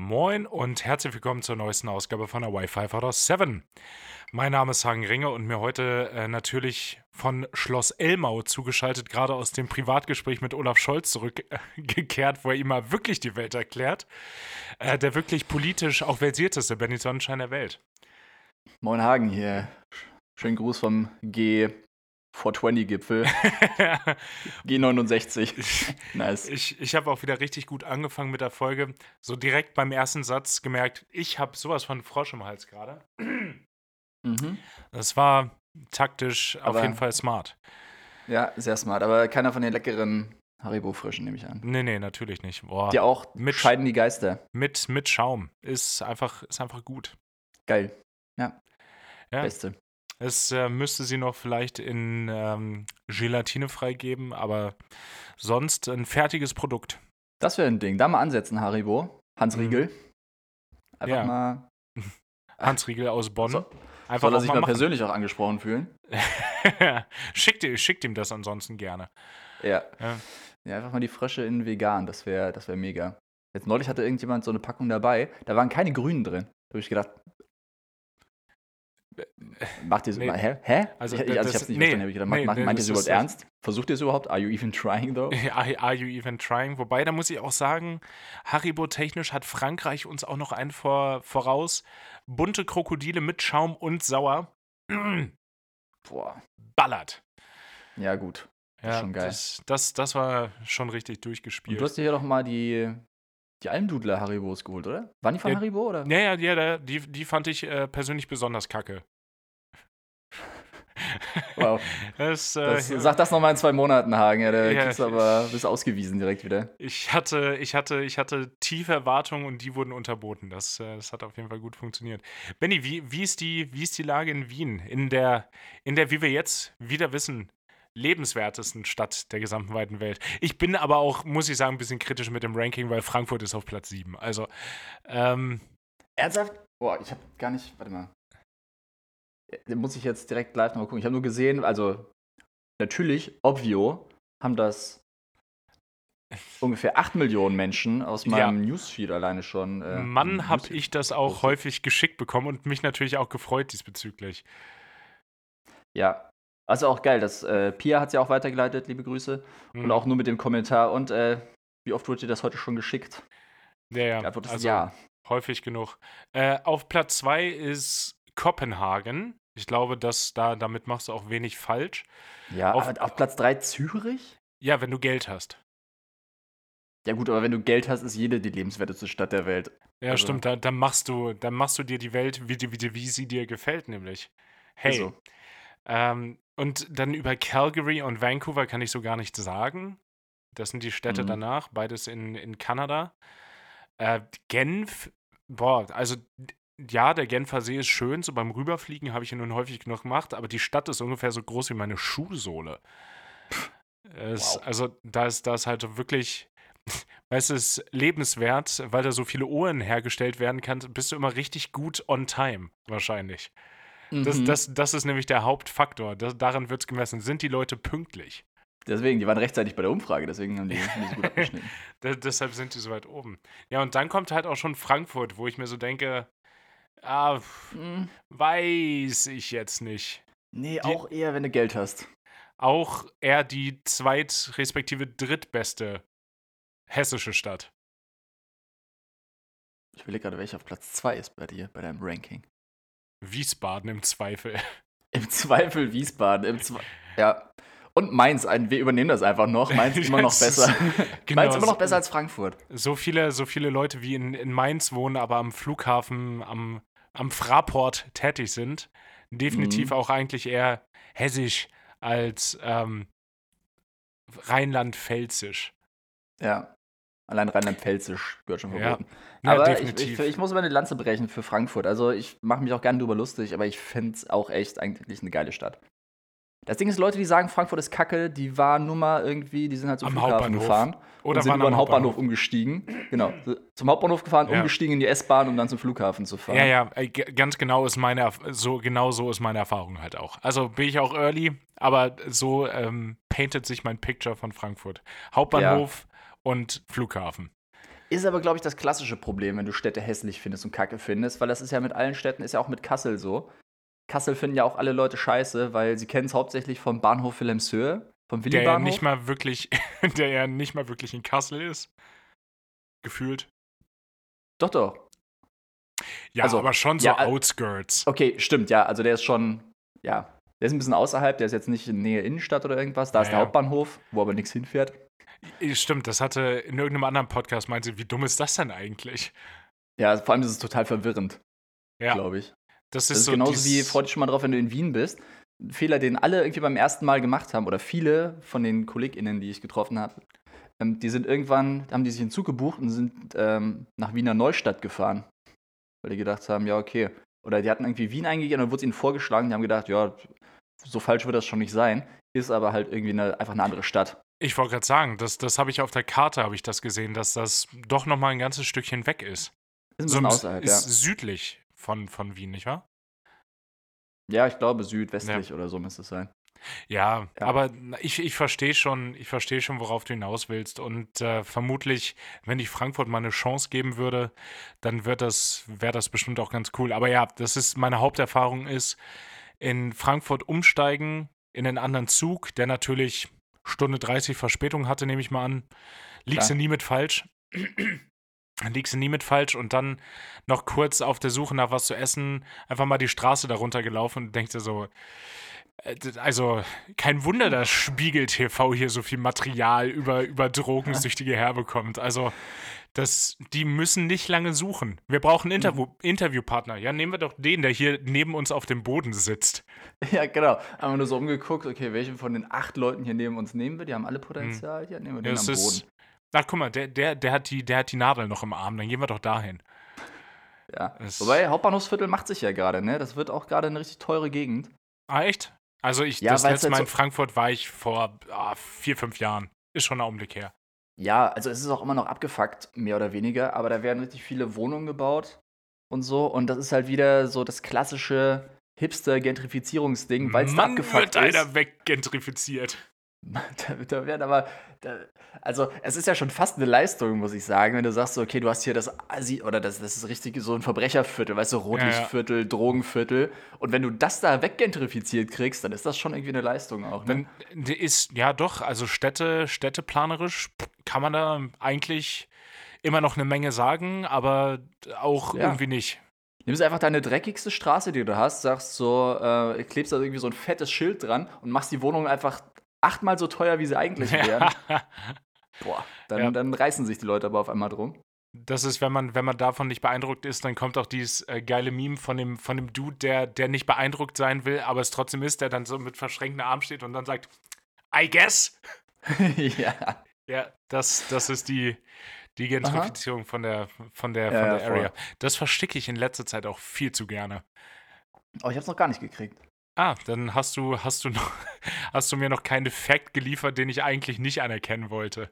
Moin und herzlich willkommen zur neuesten Ausgabe von der Wi-Fi Fighter 7. Mein Name ist Hagen Ringe und mir heute äh, natürlich von Schloss Elmau zugeschaltet, gerade aus dem Privatgespräch mit Olaf Scholz zurückgekehrt, wo er ihm mal wirklich die Welt erklärt. Äh, der wirklich politisch auch versierteste Benny Sonnenschein der Welt. Moin Hagen hier. Schönen Gruß vom G 420-Gipfel. G69. nice. Ich, ich habe auch wieder richtig gut angefangen mit der Folge. So direkt beim ersten Satz gemerkt, ich habe sowas von Frosch im Hals gerade. Mhm. Das war taktisch aber, auf jeden Fall smart. Ja, sehr smart. Aber keiner von den leckeren Haribo-Frischen, nehme ich an. Nee, nee, natürlich nicht. Boah. Die auch mit, scheiden die Geister. Mit, mit Schaum. Ist einfach, ist einfach gut. Geil. Ja. ja. Beste. Es äh, müsste sie noch vielleicht in ähm, Gelatine freigeben, aber sonst ein fertiges Produkt. Das wäre ein Ding. Da mal ansetzen, Haribo. Hans mhm. Riegel. Einfach ja. mal. Hans Riegel aus Bonn. So. Einfach Soll er sich mal, mal persönlich auch angesprochen fühlen? schickt, schickt ihm das ansonsten gerne. Ja. ja. ja. einfach mal die Frösche in vegan, das wäre das wär mega. Jetzt neulich hatte irgendjemand so eine Packung dabei, da waren keine Grünen drin. Da habe ich gedacht, Macht ihr nee. hä? hä? Also, ich, also ich hab's nicht nee, verstanden. Hab ich gedacht, nee, meint ihr es überhaupt ernst? Versucht ihr es überhaupt? Are you even trying, though? Are you even trying? Wobei, da muss ich auch sagen, Haribo-technisch hat Frankreich uns auch noch einen vor, voraus. Bunte Krokodile mit Schaum und sauer. Boah. Ballert. Ja, gut. Ja, schon geil. Das, das, das war schon richtig durchgespielt. Und du hast dir ja doch mal die, die Almdudler Haribos geholt, oder? Waren die von ja, Haribo, oder? Ja, ja, ja die, die fand ich äh, persönlich besonders kacke. Wow. Das, äh, das, sag das nochmal in zwei Monaten, Hagen. Ja, da ja, kriegst du aber bist ausgewiesen direkt wieder. Ich hatte, ich hatte, ich hatte tiefe Erwartungen und die wurden unterboten. Das, äh, das hat auf jeden Fall gut funktioniert. Benny, wie, wie, ist die, wie ist die Lage in Wien? In der, in der, wie wir jetzt wieder wissen, lebenswertesten Stadt der gesamten weiten Welt. Ich bin aber auch, muss ich sagen, ein bisschen kritisch mit dem Ranking, weil Frankfurt ist auf Platz 7. Also, ähm, Ernsthaft? Boah, ich habe gar nicht, warte mal. Den muss ich jetzt direkt live nochmal gucken. Ich habe nur gesehen, also natürlich, obvio, haben das ungefähr 8 Millionen Menschen aus meinem ja. Newsfeed alleine schon. Äh, Mann, habe ich das auch häufig geschickt bekommen und mich natürlich auch gefreut diesbezüglich. Ja, also auch geil, dass äh, Pia hat es ja auch weitergeleitet, liebe Grüße. Mhm. Und auch nur mit dem Kommentar. Und äh, wie oft wurde dir das heute schon geschickt? Ja, ja. also, ja. Häufig genug. Äh, auf Platz 2 ist Kopenhagen. Ich glaube, dass da, damit machst du auch wenig falsch. Ja, auf, auf Platz 3 Zürich? Ja, wenn du Geld hast. Ja, gut, aber wenn du Geld hast, ist jede die lebenswerteste Stadt der Welt. Ja, also. stimmt, dann, dann, machst du, dann machst du dir die Welt, wie, wie, wie sie dir gefällt, nämlich. Hey. Also. Ähm, und dann über Calgary und Vancouver kann ich so gar nicht sagen. Das sind die Städte mhm. danach, beides in, in Kanada. Äh, Genf, boah, also ja, der Genfer See ist schön, so beim Rüberfliegen habe ich ihn nun häufig genug gemacht, aber die Stadt ist ungefähr so groß wie meine Schuhsohle. Es, wow. Also da ist, da ist halt wirklich, weißt du, es ist lebenswert, weil da so viele Uhren hergestellt werden kann, bist du immer richtig gut on time, wahrscheinlich. Mhm. Das, das, das ist nämlich der Hauptfaktor. Das, daran wird es gemessen. Sind die Leute pünktlich? Deswegen, die waren rechtzeitig bei der Umfrage, deswegen haben die, haben die so gut abgeschnitten. deshalb sind die so weit oben. Ja, und dann kommt halt auch schon Frankfurt, wo ich mir so denke, Ah, hm. weiß ich jetzt nicht. Nee, die, auch eher, wenn du Geld hast. Auch eher die zweit- respektive drittbeste hessische Stadt. Ich will gerade, welcher auf Platz 2 ist bei dir, bei deinem Ranking. Wiesbaden im Zweifel. Im Zweifel Wiesbaden. Im Zwe ja. Und Mainz, wir übernehmen das einfach noch. Mainz ist immer noch besser. genau, Mainz immer noch besser als Frankfurt. So viele, so viele Leute wie in, in Mainz wohnen, aber am Flughafen, am am Fraport tätig sind, definitiv mhm. auch eigentlich eher hessisch als ähm, Rheinland-Pfälzisch. Ja, allein Rheinland-Pfälzisch gehört schon verboten. Ja, aber definitiv. Ich, ich, ich, muss meine Lanze brechen für Frankfurt. Also ich mache mich auch gerne drüber lustig, aber ich finde es auch echt eigentlich eine geile Stadt. Das Ding ist, Leute, die sagen, Frankfurt ist kacke, die waren nur mal irgendwie, die sind halt zum Am Flughafen gefahren Oder und sind über den Hauptbahnhof, Hauptbahnhof umgestiegen. Genau, zum Hauptbahnhof gefahren, ja. umgestiegen in die S-Bahn, um dann zum Flughafen zu fahren. Ja, ja, ganz genau ist meine, so genau so ist meine Erfahrung halt auch. Also bin ich auch early, aber so ähm, paintet sich mein Picture von Frankfurt. Hauptbahnhof ja. Und Flughafen. Ist aber, glaube ich, das klassische Problem, wenn du Städte hässlich findest und kacke findest, weil das ist ja mit allen Städten, ist ja auch mit Kassel so. Kassel finden ja auch alle Leute scheiße, weil sie kennen es hauptsächlich vom Bahnhof Wilhelmshöhe, vom Willi der Bahnhof. Ja nicht mal wirklich, der ja nicht mal wirklich in Kassel ist. Gefühlt. Doch, doch. Ja, also, aber schon so ja, Outskirts. Okay, stimmt, ja. Also der ist schon, ja, der ist ein bisschen außerhalb, der ist jetzt nicht in Nähe Innenstadt oder irgendwas. Da ja, ist der. Hauptbahnhof, wo aber nichts hinfährt. Stimmt, das hatte in irgendeinem anderen Podcast meinte, wie dumm ist das denn eigentlich? Ja, vor allem ist es total verwirrend. Ja. Glaube ich. Das ist, das ist so genauso wie, freu dich schon mal drauf, wenn du in Wien bist. Ein Fehler, den alle irgendwie beim ersten Mal gemacht haben, oder viele von den KollegInnen, die ich getroffen habe, ähm, die sind irgendwann, haben die sich einen Zug gebucht und sind ähm, nach Wiener Neustadt gefahren. Weil die gedacht haben, ja, okay. Oder die hatten irgendwie Wien eingegeben und dann wurde es ihnen vorgeschlagen, die haben gedacht, ja, so falsch wird das schon nicht sein. Ist aber halt irgendwie eine, einfach eine andere Stadt. Ich wollte gerade sagen, das, das habe ich auf der Karte, habe ich das gesehen, dass das doch noch mal ein ganzes Stückchen weg ist. Ist, so außerhalb, ist ja. südlich von, von Wien, nicht wahr? Ja, ich glaube südwestlich ja. oder so müsste es sein. Ja, ja, aber ich, ich verstehe schon, ich verstehe schon, worauf du hinaus willst. Und äh, vermutlich, wenn ich Frankfurt mal eine Chance geben würde, dann wird das, wäre das bestimmt auch ganz cool. Aber ja, das ist meine Haupterfahrung ist, in Frankfurt umsteigen in einen anderen Zug, der natürlich Stunde 30 Verspätung hatte, nehme ich mal an. Liegst du nie mit falsch. liegst du nie mit falsch und dann noch kurz auf der Suche nach was zu essen, einfach mal die Straße darunter gelaufen und denkst dir so, äh, also kein Wunder, dass Spiegel TV hier so viel Material über, über drogensüchtige herbekommt. Also das, die müssen nicht lange suchen. Wir brauchen Interview, mhm. Interviewpartner. Ja, nehmen wir doch den, der hier neben uns auf dem Boden sitzt. Ja, genau. Haben wir nur so umgeguckt, okay, welche von den acht Leuten hier neben uns nehmen wir? Die haben alle Potenzial. Mhm. Ja, nehmen wir den ja, am Boden. ach, guck mal, der, der, der, hat die, der hat die Nadel noch im Arm. Dann gehen wir doch dahin. Ja. Es Wobei, Hauptbahnhofsviertel macht sich ja gerade, ne? Das wird auch gerade eine richtig teure Gegend. Ah, echt? Also ich, ja, das letzte Mal in Frankfurt war ich vor ah, vier, fünf Jahren. Ist schon ein Augenblick her. Ja, also es ist auch immer noch abgefuckt, mehr oder weniger, aber da werden richtig viele Wohnungen gebaut und so. Und das ist halt wieder so das klassische Hipster-Gentrifizierungsding, weil es abgefuckt wird ist. einer weggentrifiziert. Da, da werden aber, da, also es ist ja schon fast eine Leistung, muss ich sagen, wenn du sagst, so, okay, du hast hier das Asi oder das, das ist richtig so ein Verbrecherviertel, weißt du, Rotlichtviertel, ja, ja. Drogenviertel. Und wenn du das da weggentrifiziert kriegst, dann ist das schon irgendwie eine Leistung auch. Ne? Dann ist, ja doch, also Städte, städteplanerisch kann man da eigentlich immer noch eine Menge sagen, aber auch ja. irgendwie nicht. Nimmst einfach deine dreckigste Straße, die du hast, sagst so, äh, klebst da irgendwie so ein fettes Schild dran und machst die Wohnung einfach achtmal so teuer, wie sie eigentlich wären. Boah, dann, ja. dann reißen sich die Leute aber auf einmal drum. Das ist, wenn man, wenn man davon nicht beeindruckt ist, dann kommt auch dieses äh, geile Meme von dem, von dem Dude, der, der nicht beeindruckt sein will, aber es trotzdem ist, der dann so mit verschränkten Armen steht und dann sagt, I guess. ja. Ja, das, das ist die, die Gentrifizierung von der, von der, ja, von der Area. Das versticke ich in letzter Zeit auch viel zu gerne. Oh, ich hab's noch gar nicht gekriegt. Ah, dann hast du, hast du noch, hast du mir noch keinen Fact geliefert, den ich eigentlich nicht anerkennen wollte.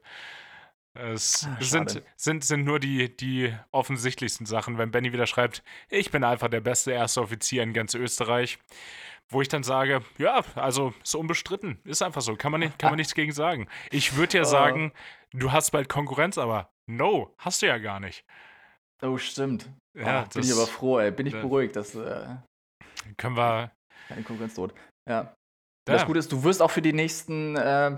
Es ah, sind, sind, sind nur die, die offensichtlichsten Sachen, wenn Benny wieder schreibt, ich bin einfach der beste erste Offizier in ganz Österreich. Wo ich dann sage, ja, also ist unbestritten, ist einfach so, kann man, nicht, kann man nichts gegen sagen. Ich würde ja oh. sagen, du hast bald Konkurrenz, aber no, hast du ja gar nicht. Oh, stimmt. Ja, oh, bin ich aber froh, ey. Bin ich beruhigt, dass. Äh, können wir, keine Konkurrenz droht. Ja. Das Gute ist, du wirst auch für die nächsten äh,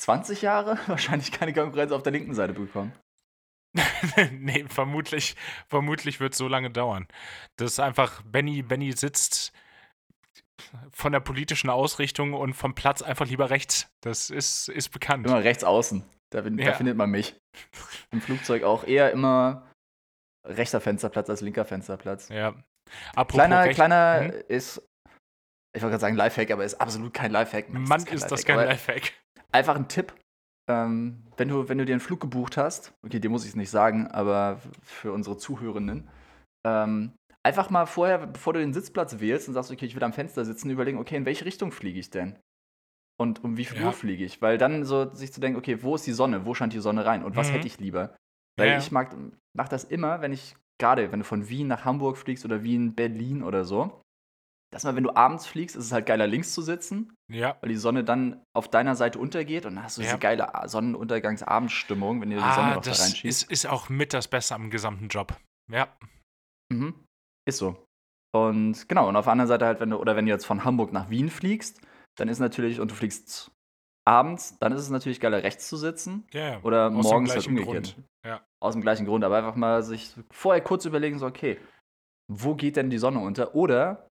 20 Jahre wahrscheinlich keine Konkurrenz auf der linken Seite bekommen. nee, vermutlich, vermutlich wird es so lange dauern. Das ist einfach, Benny, Benny sitzt von der politischen Ausrichtung und vom Platz einfach lieber rechts. Das ist, ist bekannt. Immer rechts außen. Da, da ja. findet man mich. Im Flugzeug auch eher immer rechter Fensterplatz als linker Fensterplatz. Ja. Apropos kleiner, kleiner hm? ist ich wollte gerade sagen Lifehack, aber ist absolut kein Lifehack. Mann, ist, das kein Lifehack. Einfach ein Tipp. Ähm, wenn, du, wenn du dir einen Flug gebucht hast, okay, dir muss ich es nicht sagen, aber für unsere Zuhörenden, ähm, einfach mal vorher, bevor du den Sitzplatz wählst und sagst, okay, ich will am Fenster sitzen, überlegen, okay, in welche Richtung fliege ich denn? Und um wie viel ja. Uhr fliege ich? Weil dann so sich zu denken, okay, wo ist die Sonne? Wo scheint die Sonne rein? Und was mhm. hätte ich lieber? Weil ja. ich mag, mach das immer, wenn ich, gerade wenn du von Wien nach Hamburg fliegst oder Wien, Berlin oder so, Erstmal, wenn du abends fliegst, ist es halt geiler, links zu sitzen. Ja. Weil die Sonne dann auf deiner Seite untergeht und dann hast du ja. diese geile Sonnenuntergangsabendstimmung, wenn dir die ah, Sonne noch da reinschießt. Das ist, ist auch mit das Beste am gesamten Job. Ja. Mhm. Ist so. Und genau, und auf der anderen Seite halt, wenn du, oder wenn du jetzt von Hamburg nach Wien fliegst, dann ist natürlich, und du fliegst abends, dann ist es natürlich geiler, rechts zu sitzen. Ja, Oder aus morgens halt umgekehrt. Ja. Aus dem gleichen Grund. Aber einfach mal sich vorher kurz überlegen, so, okay, wo geht denn die Sonne unter? Oder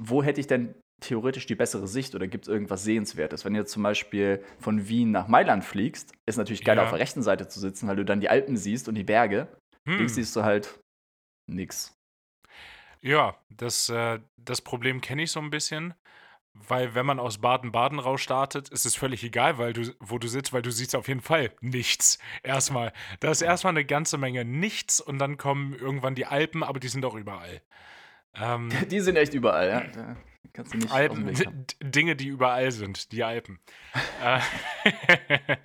wo hätte ich denn theoretisch die bessere Sicht oder gibt es irgendwas Sehenswertes? Wenn du jetzt zum Beispiel von Wien nach Mailand fliegst, ist natürlich geil, ja. auf der rechten Seite zu sitzen, weil du dann die Alpen siehst und die Berge. Hm. Links siehst du halt nix. Ja, das, äh, das Problem kenne ich so ein bisschen, weil wenn man aus Baden-Baden raus startet, ist es völlig egal, weil du, wo du sitzt, weil du siehst auf jeden Fall nichts. Erstmal. Da ist erstmal eine ganze Menge nichts und dann kommen irgendwann die Alpen, aber die sind auch überall. Ähm, die sind echt überall, ja. Da kannst du nicht Alpen, Dinge, die überall sind, die Alpen. Äh,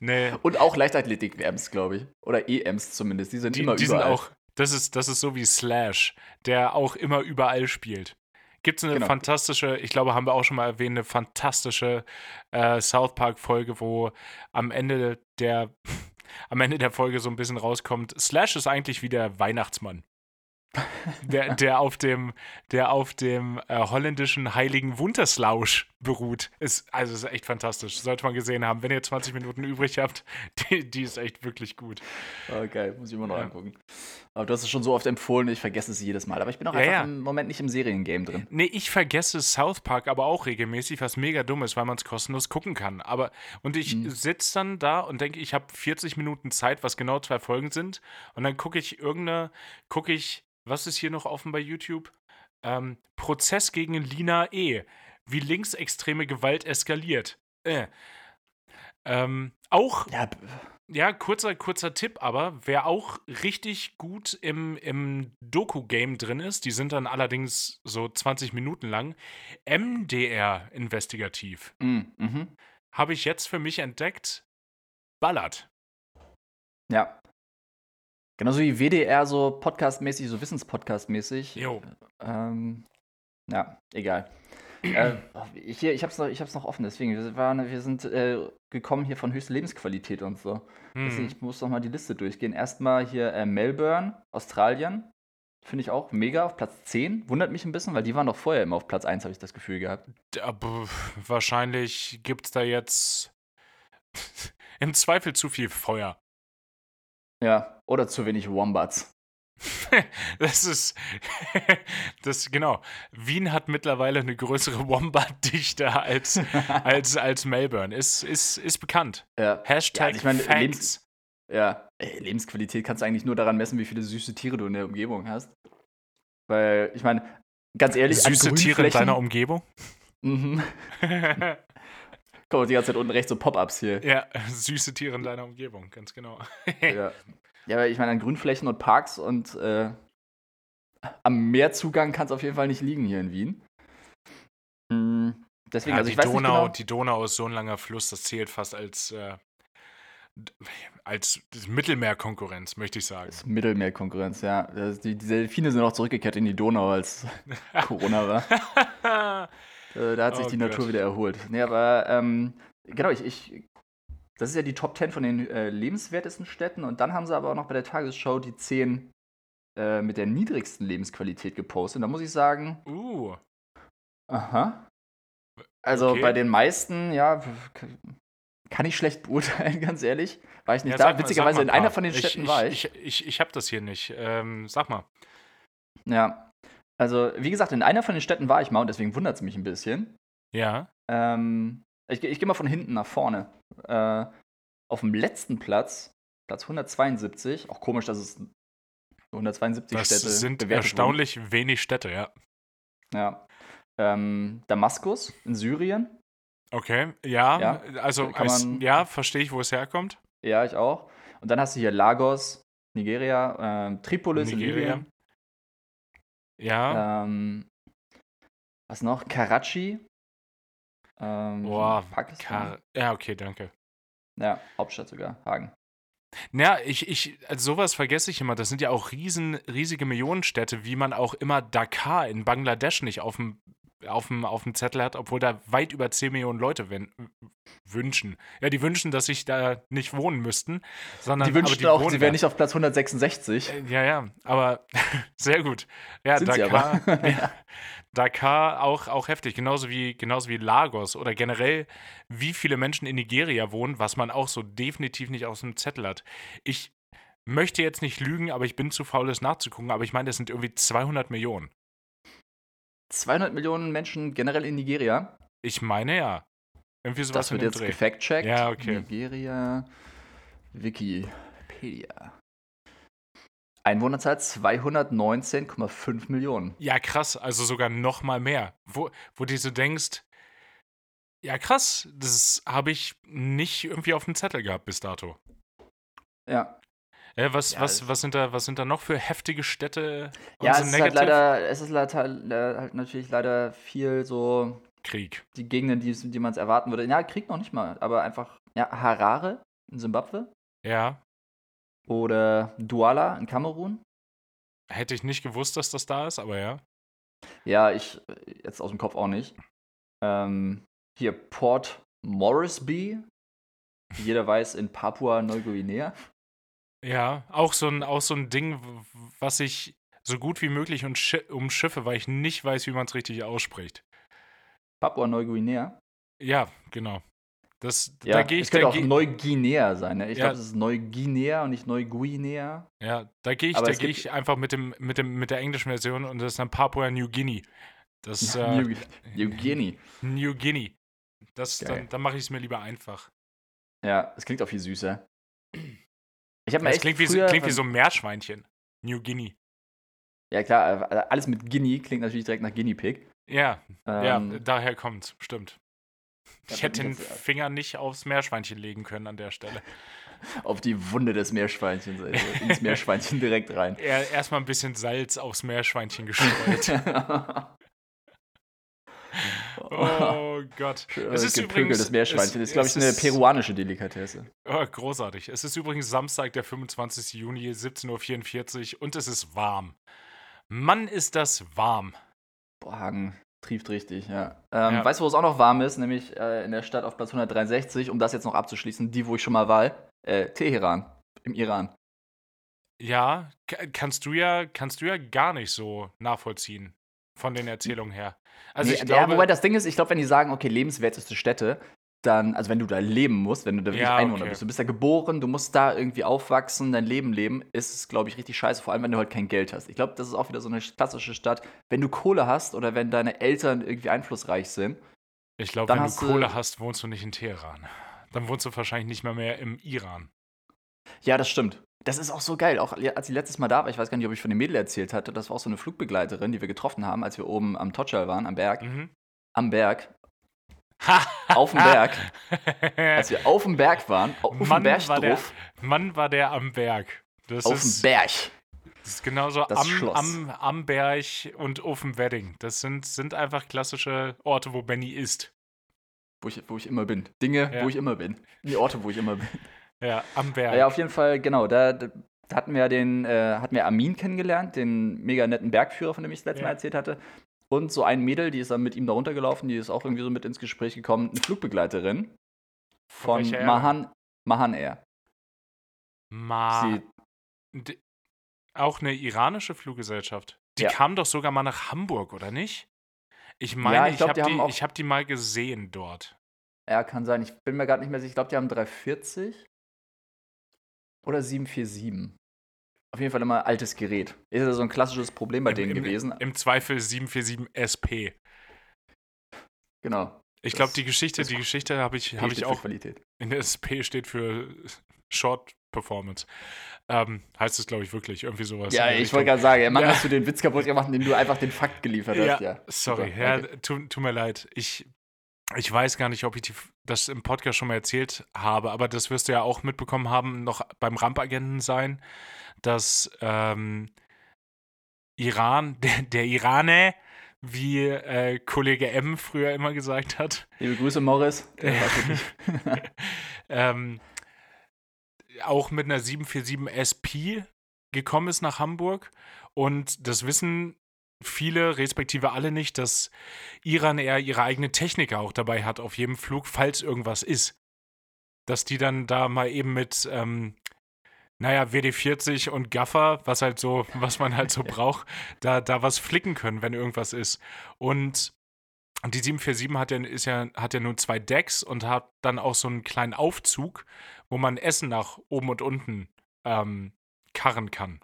nee. Und auch Leichtathletik-WMs, glaube ich. Oder EMs zumindest. Die sind die, immer die überall. Sind auch, das ist, das ist so wie Slash, der auch immer überall spielt. Gibt es eine genau. fantastische, ich glaube, haben wir auch schon mal erwähnt, eine fantastische äh, South Park-Folge, wo am Ende der am Ende der Folge so ein bisschen rauskommt, Slash ist eigentlich wie der Weihnachtsmann der, der auf dem, der auf dem äh, holländischen heiligen Wunterslausch beruht. Ist, also ist echt fantastisch. Sollte man gesehen haben. Wenn ihr 20 Minuten übrig habt, die, die ist echt wirklich gut. Okay, ah, muss ich immer noch ja. angucken. Aber du hast es schon so oft empfohlen, ich vergesse es jedes Mal. Aber ich bin auch ja, einfach ja. im Moment nicht im Seriengame drin. Nee, ich vergesse South Park aber auch regelmäßig, was mega dumm ist, weil man es kostenlos gucken kann. Aber, und ich mhm. sitze dann da und denke, ich habe 40 Minuten Zeit, was genau zwei Folgen sind. Und dann gucke ich irgendeine, gucke ich was ist hier noch offen bei YouTube? Ähm, Prozess gegen Lina E. Wie linksextreme Gewalt eskaliert. Äh. Ähm, auch. Ja. Ja, kurzer, kurzer Tipp, aber wer auch richtig gut im, im Doku-Game drin ist, die sind dann allerdings so 20 Minuten lang, MDR investigativ. Mm, mhm. Habe ich jetzt für mich entdeckt, ballert. Ja, Genauso wie WDR so podcastmäßig, so Wissenspodcast-mäßig. Jo. Ähm, ja, egal. Äh, ich, hier, ich hab's noch, ich hab's noch offen, deswegen. Wir, waren, wir sind äh, gekommen hier von höchster Lebensqualität und so. Hm. Deswegen, ich muss noch mal die Liste durchgehen. Erstmal hier äh, Melbourne, Australien. Finde ich auch mega auf Platz 10. Wundert mich ein bisschen, weil die waren doch vorher immer auf Platz 1, habe ich das Gefühl gehabt. Aber wahrscheinlich gibt's da jetzt im Zweifel zu viel Feuer. Ja, oder zu wenig Wombats. das ist, das, genau. Wien hat mittlerweile eine größere Wombat-Dichte als, als, als Melbourne. Ist, ist, ist bekannt. Ja. Hashtag ja, ich meine, Lebens, ja, Lebensqualität kannst du eigentlich nur daran messen, wie viele süße Tiere du in der Umgebung hast. Weil, ich meine, ganz ehrlich, süße Tiere in deiner Umgebung? Mhm. Kommt die ganze Zeit unten rechts so Pop-Ups hier. Ja, süße Tiere in deiner Umgebung, ganz genau. ja. Ja, aber ich meine, an Grünflächen und Parks und äh, am Meerzugang kann es auf jeden Fall nicht liegen hier in Wien. Mhm. Deswegen, ja, also die Donau, genau. die Donau ist so ein langer Fluss, das zählt fast als, äh, als Mittelmeerkonkurrenz, möchte ich sagen. Das Mittelmeerkonkurrenz, ja. Die, die Delfine sind auch zurückgekehrt in die Donau, als Corona war. Äh, da hat sich oh die Gott. Natur wieder erholt. Nee, aber ähm, genau, ich, ich, das ist ja die Top 10 von den äh, lebenswertesten Städten und dann haben sie aber auch noch bei der Tagesschau die 10 äh, mit der niedrigsten Lebensqualität gepostet. Und da muss ich sagen. Uh. Aha. Also okay. bei den meisten, ja, kann ich schlecht beurteilen, ganz ehrlich. War ich nicht ja, da. Witzigerweise in einer von den Städten ich, war ich. Ich, ich, ich habe das hier nicht. Ähm, sag mal. Ja, also, wie gesagt, in einer von den Städten war ich mal und deswegen wundert es mich ein bisschen. Ja. Ähm, ich, ich gehe mal von hinten nach vorne. Äh, auf dem letzten Platz, Platz 172, auch komisch, dass es 172 das Städte sind erstaunlich wurden. wenig Städte, ja. Ja. Ähm, Damaskus in Syrien. Okay, ja, ja also als, ja, verstehe ich, wo es herkommt. Ja, ich auch. Und dann hast du hier Lagos, Nigeria, äh, Tripolis Nigeria. in Libyen. Ja. Ähm, was noch? Karachi. Ähm, Boah, Pakistan. Kar ja, okay, danke. Ja, Hauptstadt sogar, Hagen. Ja, ich, ich, also sowas vergesse ich immer. Das sind ja auch riesen, riesige Millionenstädte, wie man auch immer Dakar in Bangladesch nicht auf dem auf dem, auf dem Zettel hat, obwohl da weit über 10 Millionen Leute wünschen. Ja, die wünschen, dass sich da nicht wohnen müssten, sondern die wünschen die auch, sie wären nicht auf Platz 166. Äh, ja, ja, aber sehr gut. Ja, Sind Dakar, ja, Dakar auch, auch heftig, genauso wie, genauso wie Lagos oder generell, wie viele Menschen in Nigeria wohnen, was man auch so definitiv nicht aus dem Zettel hat. Ich möchte jetzt nicht lügen, aber ich bin zu faul, es nachzugucken, aber ich meine, das sind irgendwie 200 Millionen. 200 Millionen Menschen generell in Nigeria. Ich meine ja. Irgendwie sowas das wird jetzt gefact-checkt. Ja, okay. Nigeria, Wikipedia. Einwohnerzahl 219,5 Millionen. Ja, krass. Also sogar noch mal mehr. Wo, wo du so denkst, ja krass, das habe ich nicht irgendwie auf dem Zettel gehabt bis dato. Ja. Ja, was, ja, was, was, sind da, was sind da noch für heftige Städte? Ja, es ist, halt leider, es ist leider, halt natürlich leider viel so. Krieg. Die Gegenden, die, die man es erwarten würde. Ja, Krieg noch nicht mal, aber einfach. Ja, Harare in Simbabwe. Ja. Oder Douala in Kamerun. Hätte ich nicht gewusst, dass das da ist, aber ja. Ja, ich jetzt aus dem Kopf auch nicht. Ähm, hier Port Moresby. Jeder weiß in Papua-Neuguinea. Ja, auch so ein, auch so ein Ding, was ich so gut wie möglich umschiffe, weil ich nicht weiß, wie man es richtig ausspricht. Papua-Neuguinea? Ja, genau. Das, ja, da gehe ich. Es könnte auch Neuguinea sein. Ne? Ich ja. glaube, es ist Neuguinea und nicht Neuguinea. Ja, da gehe ich, da gehe ich einfach mit, dem, mit, dem, mit der englischen Version und das ist dann Papua New Guinea. Das, äh, New, New Guinea. New Guinea. Das, dann, dann mache ich es mir lieber einfach. Ja, es klingt auch viel süßer. Ich habe mal das klingt wie, früher, klingt wie so ein Meerschweinchen. New Guinea. Ja, klar, äh, alles mit Guinea klingt natürlich direkt nach Guinea Pig. Ja, ähm, ja, daher kommt, stimmt. Ich hätte den Finger nicht aufs Meerschweinchen legen können an der Stelle. Auf die Wunde des Meerschweinchens, also ins Meerschweinchen direkt rein. Erstmal ein bisschen Salz aufs Meerschweinchen gestreut. Oh Gott. Es ist übrigens das Meerschweinchen. Das ist, glaube ich, eine peruanische Delikatesse. Oh, großartig. Es ist übrigens Samstag, der 25. Juni, 17.44 Uhr und es ist warm. Mann, ist das warm. Boah, Hagen trieft richtig, ja. Ähm, ja. Weißt du, wo es auch noch warm ist? Nämlich äh, in der Stadt auf Platz 163, um das jetzt noch abzuschließen, die, wo ich schon mal war, äh, Teheran, im Iran. Ja, kannst du ja, kannst du ja gar nicht so nachvollziehen von den Erzählungen her. Also nee, ich glaube, ja, wobei das Ding ist, ich glaube, wenn die sagen, okay, lebenswerteste Städte, dann, also wenn du da leben musst, wenn du da wirklich ja, Einwohner okay. bist, du bist da geboren, du musst da irgendwie aufwachsen, dein Leben leben, ist es, glaube ich, richtig scheiße, vor allem wenn du halt kein Geld hast. Ich glaube, das ist auch wieder so eine klassische Stadt. Wenn du Kohle hast oder wenn deine Eltern irgendwie einflussreich sind. Ich glaube, wenn du Kohle hast, wohnst du nicht in Teheran. Dann wohnst du wahrscheinlich nicht mehr mehr im Iran. Ja, das stimmt. Das ist auch so geil. Auch als ich letztes Mal da war, ich weiß gar nicht, ob ich von dem Mädel erzählt hatte, das war auch so eine Flugbegleiterin, die wir getroffen haben, als wir oben am Totschal waren, am Berg. Mhm. Am Berg. auf dem Berg. als wir auf dem Berg waren, auf dem Berg war der, Mann war der am Berg. Das auf dem Berg. Das ist genauso das am, am, am Berg und auf dem Wedding. Das sind, sind einfach klassische Orte, wo Benny ist. Wo ich, wo ich immer bin. Dinge, ja. wo ich immer bin. Die Orte, wo ich immer bin. Ja, am Berg. Ja, auf jeden Fall, genau. Da, da hatten wir den, äh, hatten wir Armin kennengelernt, den mega netten Bergführer, von dem ich das letzte ja. Mal erzählt hatte. Und so ein Mädel, die ist dann mit ihm da runtergelaufen, die ist auch irgendwie so mit ins Gespräch gekommen. Eine Flugbegleiterin von Mahan, Mahan Air. Ma Sie, auch eine iranische Fluggesellschaft. Die ja. kam doch sogar mal nach Hamburg, oder nicht? Ich meine, ja, ich, ich habe die, die, hab die mal gesehen dort. Ja, kann sein. Ich bin mir gerade nicht mehr sicher. Ich glaube, die haben 340 oder 747. Auf jeden Fall immer altes Gerät. Ist ja so ein klassisches Problem bei Im, denen im, gewesen. Im Zweifel 747 SP. Genau. Ich glaube, die Geschichte, die Geschichte habe ich, hab ich auch. Qualität. In der SP steht für Short Performance. Ähm, heißt es, glaube ich, wirklich. Irgendwie sowas. Ja, ich wollte gerade sagen, Mann, ja. hast du den Witz kaputt gemacht, indem du einfach den Fakt geliefert hast. Ja, sorry. Super, ja, tut tu mir leid. Ich ich weiß gar nicht, ob ich die, das im Podcast schon mal erzählt habe, aber das wirst du ja auch mitbekommen haben, noch beim Rampagenten sein, dass ähm, Iran, der, der Iraner, wie äh, Kollege M früher immer gesagt hat. Liebe Grüße, Morris. ähm, auch mit einer 747 SP gekommen ist nach Hamburg. Und das wissen viele, respektive alle nicht, dass Iran eher ihre eigene Techniker auch dabei hat auf jedem Flug, falls irgendwas ist. Dass die dann da mal eben mit, ähm, naja, WD-40 und Gaffer, was halt so, was man halt so braucht, da, da was flicken können, wenn irgendwas ist. Und die 747 hat ja, ist ja, hat ja nur zwei Decks und hat dann auch so einen kleinen Aufzug, wo man Essen nach oben und unten ähm, karren kann.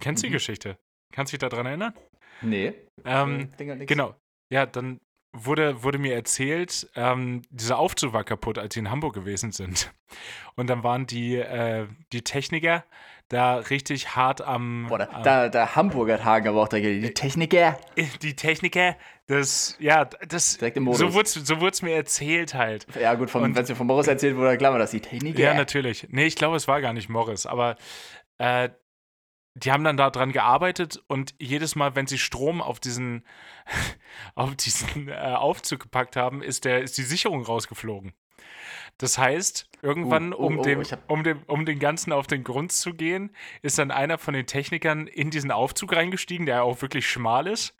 Kennst du mhm. die Geschichte? Kannst du dich daran erinnern? Nee. Ähm, genau. Ja, dann wurde, wurde mir erzählt, ähm, dieser Aufzug war kaputt, als sie in Hamburg gewesen sind. Und dann waren die, äh, die Techniker da richtig hart am. Boah, da, am, da, da Hamburger Hagen aber auch da die Techniker. Die Techniker, das, ja, das. Direkt im Modus. So wurde es so mir erzählt halt. Ja, gut, wenn es mir von Morris erzählt wurde, klar war das die Techniker. Ja, natürlich. Nee, ich glaube, es war gar nicht Morris, aber äh, die haben dann daran gearbeitet und jedes Mal, wenn sie Strom auf diesen, auf diesen äh, Aufzug gepackt haben, ist, der, ist die Sicherung rausgeflogen. Das heißt, irgendwann, uh, uh, um, dem, um, dem, um den Ganzen auf den Grund zu gehen, ist dann einer von den Technikern in diesen Aufzug reingestiegen, der auch wirklich schmal ist,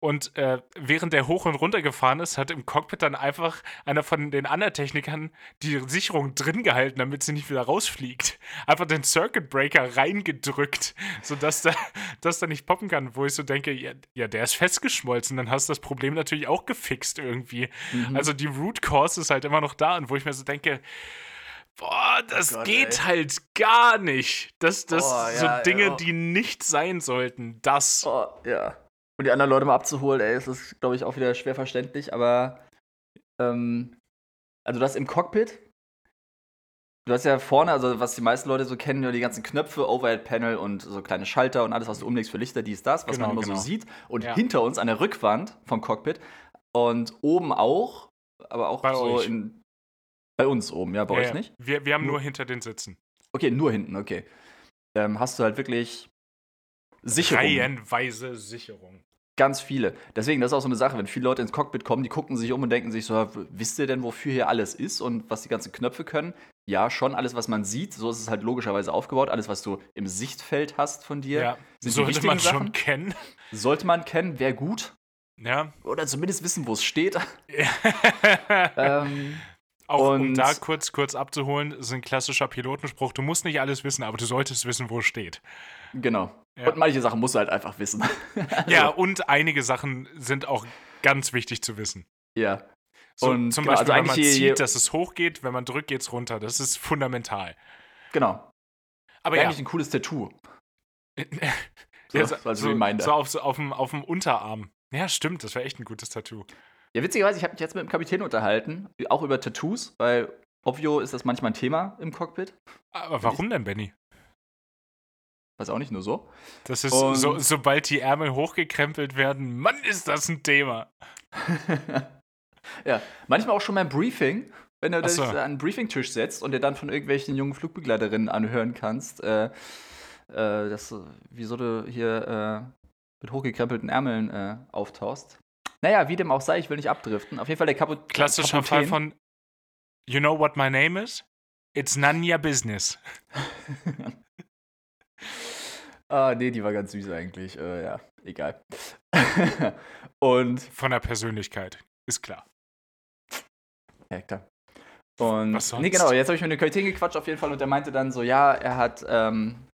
und äh, während der hoch und runter gefahren ist, hat im Cockpit dann einfach einer von den anderen Technikern die Sicherung drin gehalten, damit sie nicht wieder rausfliegt. Einfach den Circuit Breaker reingedrückt, sodass da, dass da nicht poppen kann. Wo ich so denke, ja, ja, der ist festgeschmolzen, dann hast du das Problem natürlich auch gefixt irgendwie. Mhm. Also die Root Cause ist halt immer noch da und wo ich mir so denke, Boah, das oh Gott, geht ey. halt gar nicht. Das, das oh, so ja, Dinge, ja. die nicht sein sollten. Das. Oh, ja. Und die anderen Leute mal abzuholen, ey, das ist, glaube ich, auch wieder schwer verständlich, aber ähm, also das im Cockpit, du hast ja vorne, also was die meisten Leute so kennen, ja die ganzen Knöpfe, Overhead-Panel und so kleine Schalter und alles, was du umlegst für Lichter, dies, das, was genau, man immer genau. so sieht. Und ja. hinter uns an der Rückwand vom Cockpit und oben auch, aber auch bei so euch. in. Bei uns oben, ja, bei ja, euch nicht? Wir, wir haben nur, nur hinter den Sitzen. Okay, nur hinten, okay. Ähm, hast du halt wirklich Sicherung. Reihenweise Sicherung. Ganz viele. Deswegen, das ist auch so eine Sache, wenn viele Leute ins Cockpit kommen, die gucken sich um und denken sich so, wisst ihr denn, wofür hier alles ist und was die ganzen Knöpfe können? Ja, schon alles, was man sieht, so ist es halt logischerweise aufgebaut. Alles, was du im Sichtfeld hast von dir, ja, sollte man Sachen. schon kennen. Sollte man kennen, wäre gut. Ja. Oder zumindest wissen, wo es steht. ähm, auch und um da kurz, kurz abzuholen, ist ein klassischer Pilotenspruch. Du musst nicht alles wissen, aber du solltest wissen, wo es steht. Genau. Ja. Und manche Sachen musst du halt einfach wissen. also. Ja, und einige Sachen sind auch ganz wichtig zu wissen. Ja. So, und zum genau, Beispiel, also wenn man sieht, dass es hochgeht, wenn man drückt, geht es runter. Das ist fundamental. Genau. Aber ja. eigentlich ein cooles Tattoo. so, so, also so, so auf, so auf, dem, auf dem Unterarm. Ja, stimmt, das wäre echt ein gutes Tattoo. Ja, witzigerweise, ich habe mich jetzt mit dem Kapitän unterhalten, auch über Tattoos, weil obvio ist das manchmal ein Thema im Cockpit. Aber warum denn, Benny? Weiß auch nicht nur so. Das ist, so, sobald die Ärmel hochgekrempelt werden, Mann, ist das ein Thema. ja, manchmal auch schon beim Briefing, wenn du so. dich an einen Briefingtisch setzt und dir dann von irgendwelchen jungen Flugbegleiterinnen anhören kannst, äh, äh, dass, wieso du hier äh, mit hochgekrempelten Ärmeln äh, auftauchst. Naja, wie dem auch sei, ich will nicht abdriften. Auf jeden Fall der Kaput Klassischer Kaputän. Fall von You know what my name is? It's none your business. Ah, nee, die war ganz süß eigentlich. Äh, ja, egal. und. Von der Persönlichkeit, ist klar. Ja, klar. Und. Was sonst? Nee, genau, jetzt habe ich mit dem Kapitän gequatscht auf jeden Fall und der meinte dann so, ja, er hat. Ähm,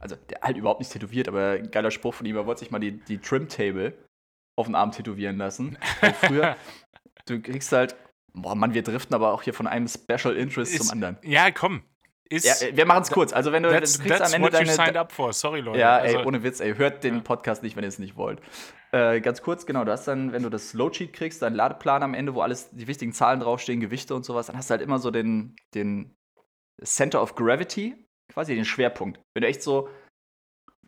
also, der halt überhaupt nicht tätowiert, aber geiler Spruch von ihm, er wollte sich mal die, die Trim-Table auf den Arm tätowieren lassen. Weil früher, du kriegst halt. Boah, Mann, wir driften aber auch hier von einem Special Interest ist, zum anderen. Ja, komm, ist, ja, äh, wir machen es kurz. Also wenn du, du kriegst that's am Ende what deine, you signed up for. Sorry Leute. Ja, ey, also, ohne Witz, ey, hört den ja. Podcast nicht, wenn ihr es nicht wollt. Äh, ganz kurz, genau, du hast dann, wenn du das Loadsheet kriegst, deinen Ladeplan am Ende, wo alles die wichtigen Zahlen draufstehen, Gewichte und sowas, dann hast du halt immer so den, den Center of Gravity, quasi den Schwerpunkt. Wenn du echt so,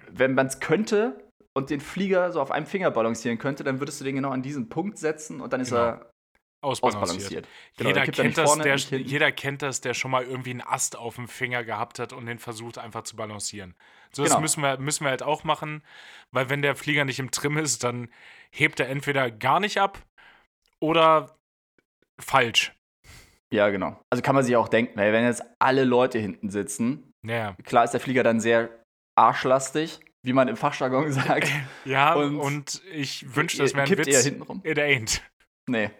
wenn man es könnte und den Flieger so auf einem Finger balancieren könnte, dann würdest du den genau an diesen Punkt setzen und dann ist genau. er ausbalanciert. ausbalanciert. Genau, jeder, kennt das, der, jeder kennt das, der schon mal irgendwie einen Ast auf dem Finger gehabt hat und den versucht einfach zu balancieren. So, das genau. müssen, wir, müssen wir halt auch machen, weil wenn der Flieger nicht im Trim ist, dann hebt er entweder gar nicht ab oder falsch. Ja, genau. Also kann man sich auch denken, wenn jetzt alle Leute hinten sitzen Ja. Klar ist der Flieger dann sehr arschlastig, wie man im Fachjargon sagt. ja, und, und ich wünschte, das wäre ein Witz. Eher hintenrum. It ain't. Nee.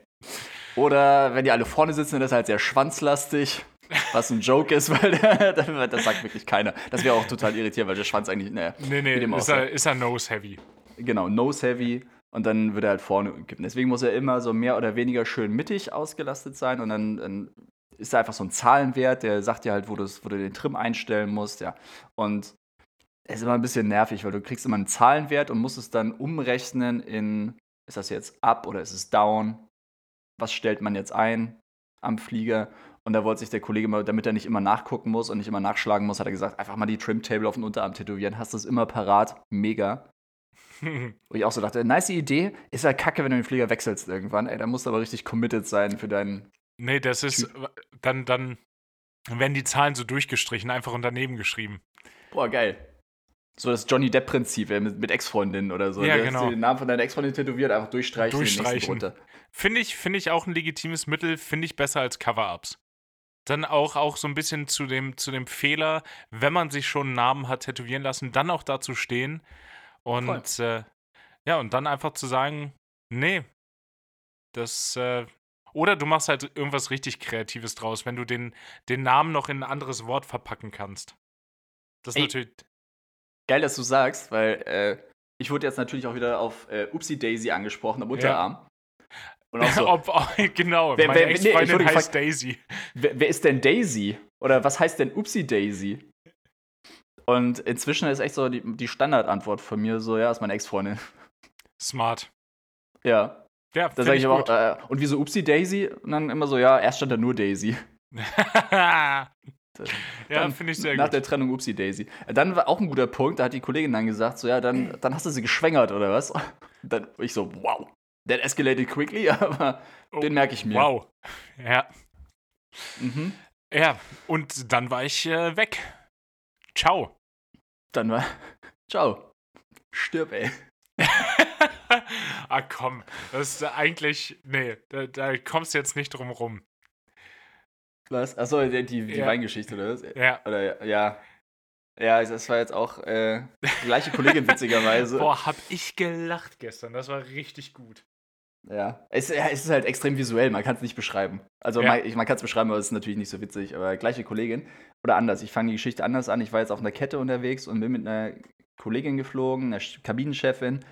Oder wenn die alle vorne sitzen, das ist halt sehr schwanzlastig. Was ein Joke ist, weil das sagt wirklich keiner. Das wäre auch total irritierend, weil der Schwanz eigentlich. Naja, nee, nee, ist er, ist er nose-heavy. Genau, nose-heavy. Und dann wird er halt vorne kippen. Deswegen muss er immer so mehr oder weniger schön mittig ausgelastet sein. Und dann, dann ist da einfach so ein Zahlenwert, der sagt dir halt, wo, wo du den Trim einstellen musst. Ja. Und ist immer ein bisschen nervig, weil du kriegst immer einen Zahlenwert und musst es dann umrechnen in, ist das jetzt up oder ist es down? Was stellt man jetzt ein am Flieger? Und da wollte sich der Kollege mal, damit er nicht immer nachgucken muss und nicht immer nachschlagen muss, hat er gesagt, einfach mal die Trim-Table auf den Unterarm tätowieren. Hast du es immer parat. Mega. Wo ich auch so dachte, nice Idee. Ist ja kacke, wenn du den Flieger wechselst irgendwann. Ey, da musst du aber richtig committed sein für deinen. Nee, das ist. Dann, dann werden die Zahlen so durchgestrichen, einfach und daneben geschrieben. Boah, geil. So das Johnny Depp-Prinzip mit, mit Ex-Freundinnen oder so. Ja, genau. den Namen von deiner Ex-Freundin tätowiert, einfach durchstreichen. Durchstreichen. Finde ich, find ich auch ein legitimes Mittel, finde ich besser als Cover-Ups. Dann auch, auch so ein bisschen zu dem, zu dem Fehler, wenn man sich schon einen Namen hat tätowieren lassen, dann auch dazu stehen. Und äh, ja, und dann einfach zu sagen, nee, das, äh, oder du machst halt irgendwas richtig Kreatives draus, wenn du den, den Namen noch in ein anderes Wort verpacken kannst. Das ist Ey, natürlich geil, dass du sagst, weil äh, ich wurde jetzt natürlich auch wieder auf äh, Upsi Daisy angesprochen am Unterarm. Ja. Und auch so, Ob, oh, genau, wer, meine Ex-Freundin nee, heißt Daisy. Wer, wer, ist denn Daisy? Oder was heißt denn Upsi Daisy? Und inzwischen ist echt so die, die Standardantwort von mir so, ja, ist meine Ex-Freundin. Smart. Ja. Ja, da sage ich aber auch, äh, und wieso Upsi Daisy? Und dann immer so, ja, erst stand da nur Daisy. ja, finde ich sehr nach gut. Nach der Trennung Upsi Daisy. Dann war auch ein guter Punkt, da hat die Kollegin dann gesagt, so ja, dann, dann hast du sie geschwängert oder was? Dann ich so, wow, that escalated quickly, aber oh, den merke ich mir. Wow. Ja. Mhm. Ja, und dann war ich äh, weg. Ciao. Dann war, ciao. Stirb, ey. ah komm, das ist eigentlich, nee, da, da kommst du jetzt nicht drum rum. Was? Achso, die, die, die ja. Weingeschichte, oder was? Ja. Oder ja. Ja, das war jetzt auch äh, die gleiche Kollegin, witzigerweise. Boah, hab ich gelacht gestern. Das war richtig gut. Ja. Es, ja, es ist halt extrem visuell, man kann es nicht beschreiben. Also ja. man, man kann es beschreiben, aber es ist natürlich nicht so witzig. Aber gleiche Kollegin. Oder anders. Ich fange die Geschichte anders an. Ich war jetzt auf einer Kette unterwegs und bin mit einer Kollegin geflogen, einer Kabinenchefin,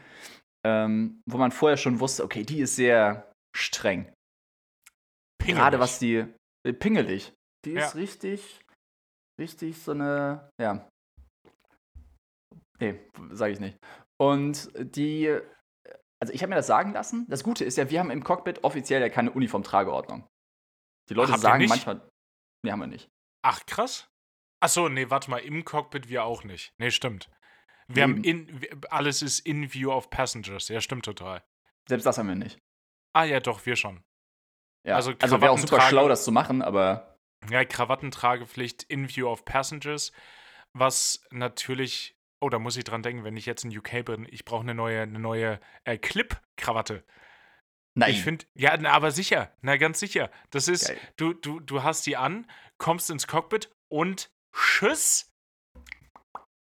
ähm, wo man vorher schon wusste, okay, die ist sehr streng. Pingelig. Gerade was die pingelig. Die ja. ist richtig, richtig so eine, ja. Nee, sage ich nicht. Und die, also ich habe mir das sagen lassen. Das Gute ist ja, wir haben im Cockpit offiziell ja keine Uniformtrageordnung. Die Leute Ach, sagen manchmal, nee, haben wir nicht. Ach, krass. Achso, nee, warte mal, im Cockpit wir auch nicht. Nee, stimmt. Wir Eben. haben in, alles ist in view of passengers. Ja, stimmt total. Selbst das haben wir nicht. Ah ja, doch, wir schon. Ja. Also, also wäre auch super schlau, das zu machen, aber. Ja, Krawattentragepflicht in view of passengers, was natürlich. Oh, da muss ich dran denken, wenn ich jetzt in UK bin, ich brauche eine neue, eine neue äh, Clip-Krawatte. Nein. Ich finde, ja, na, aber sicher, na ganz sicher. Das ist, du, du, du hast die an, kommst ins Cockpit und Tschüss.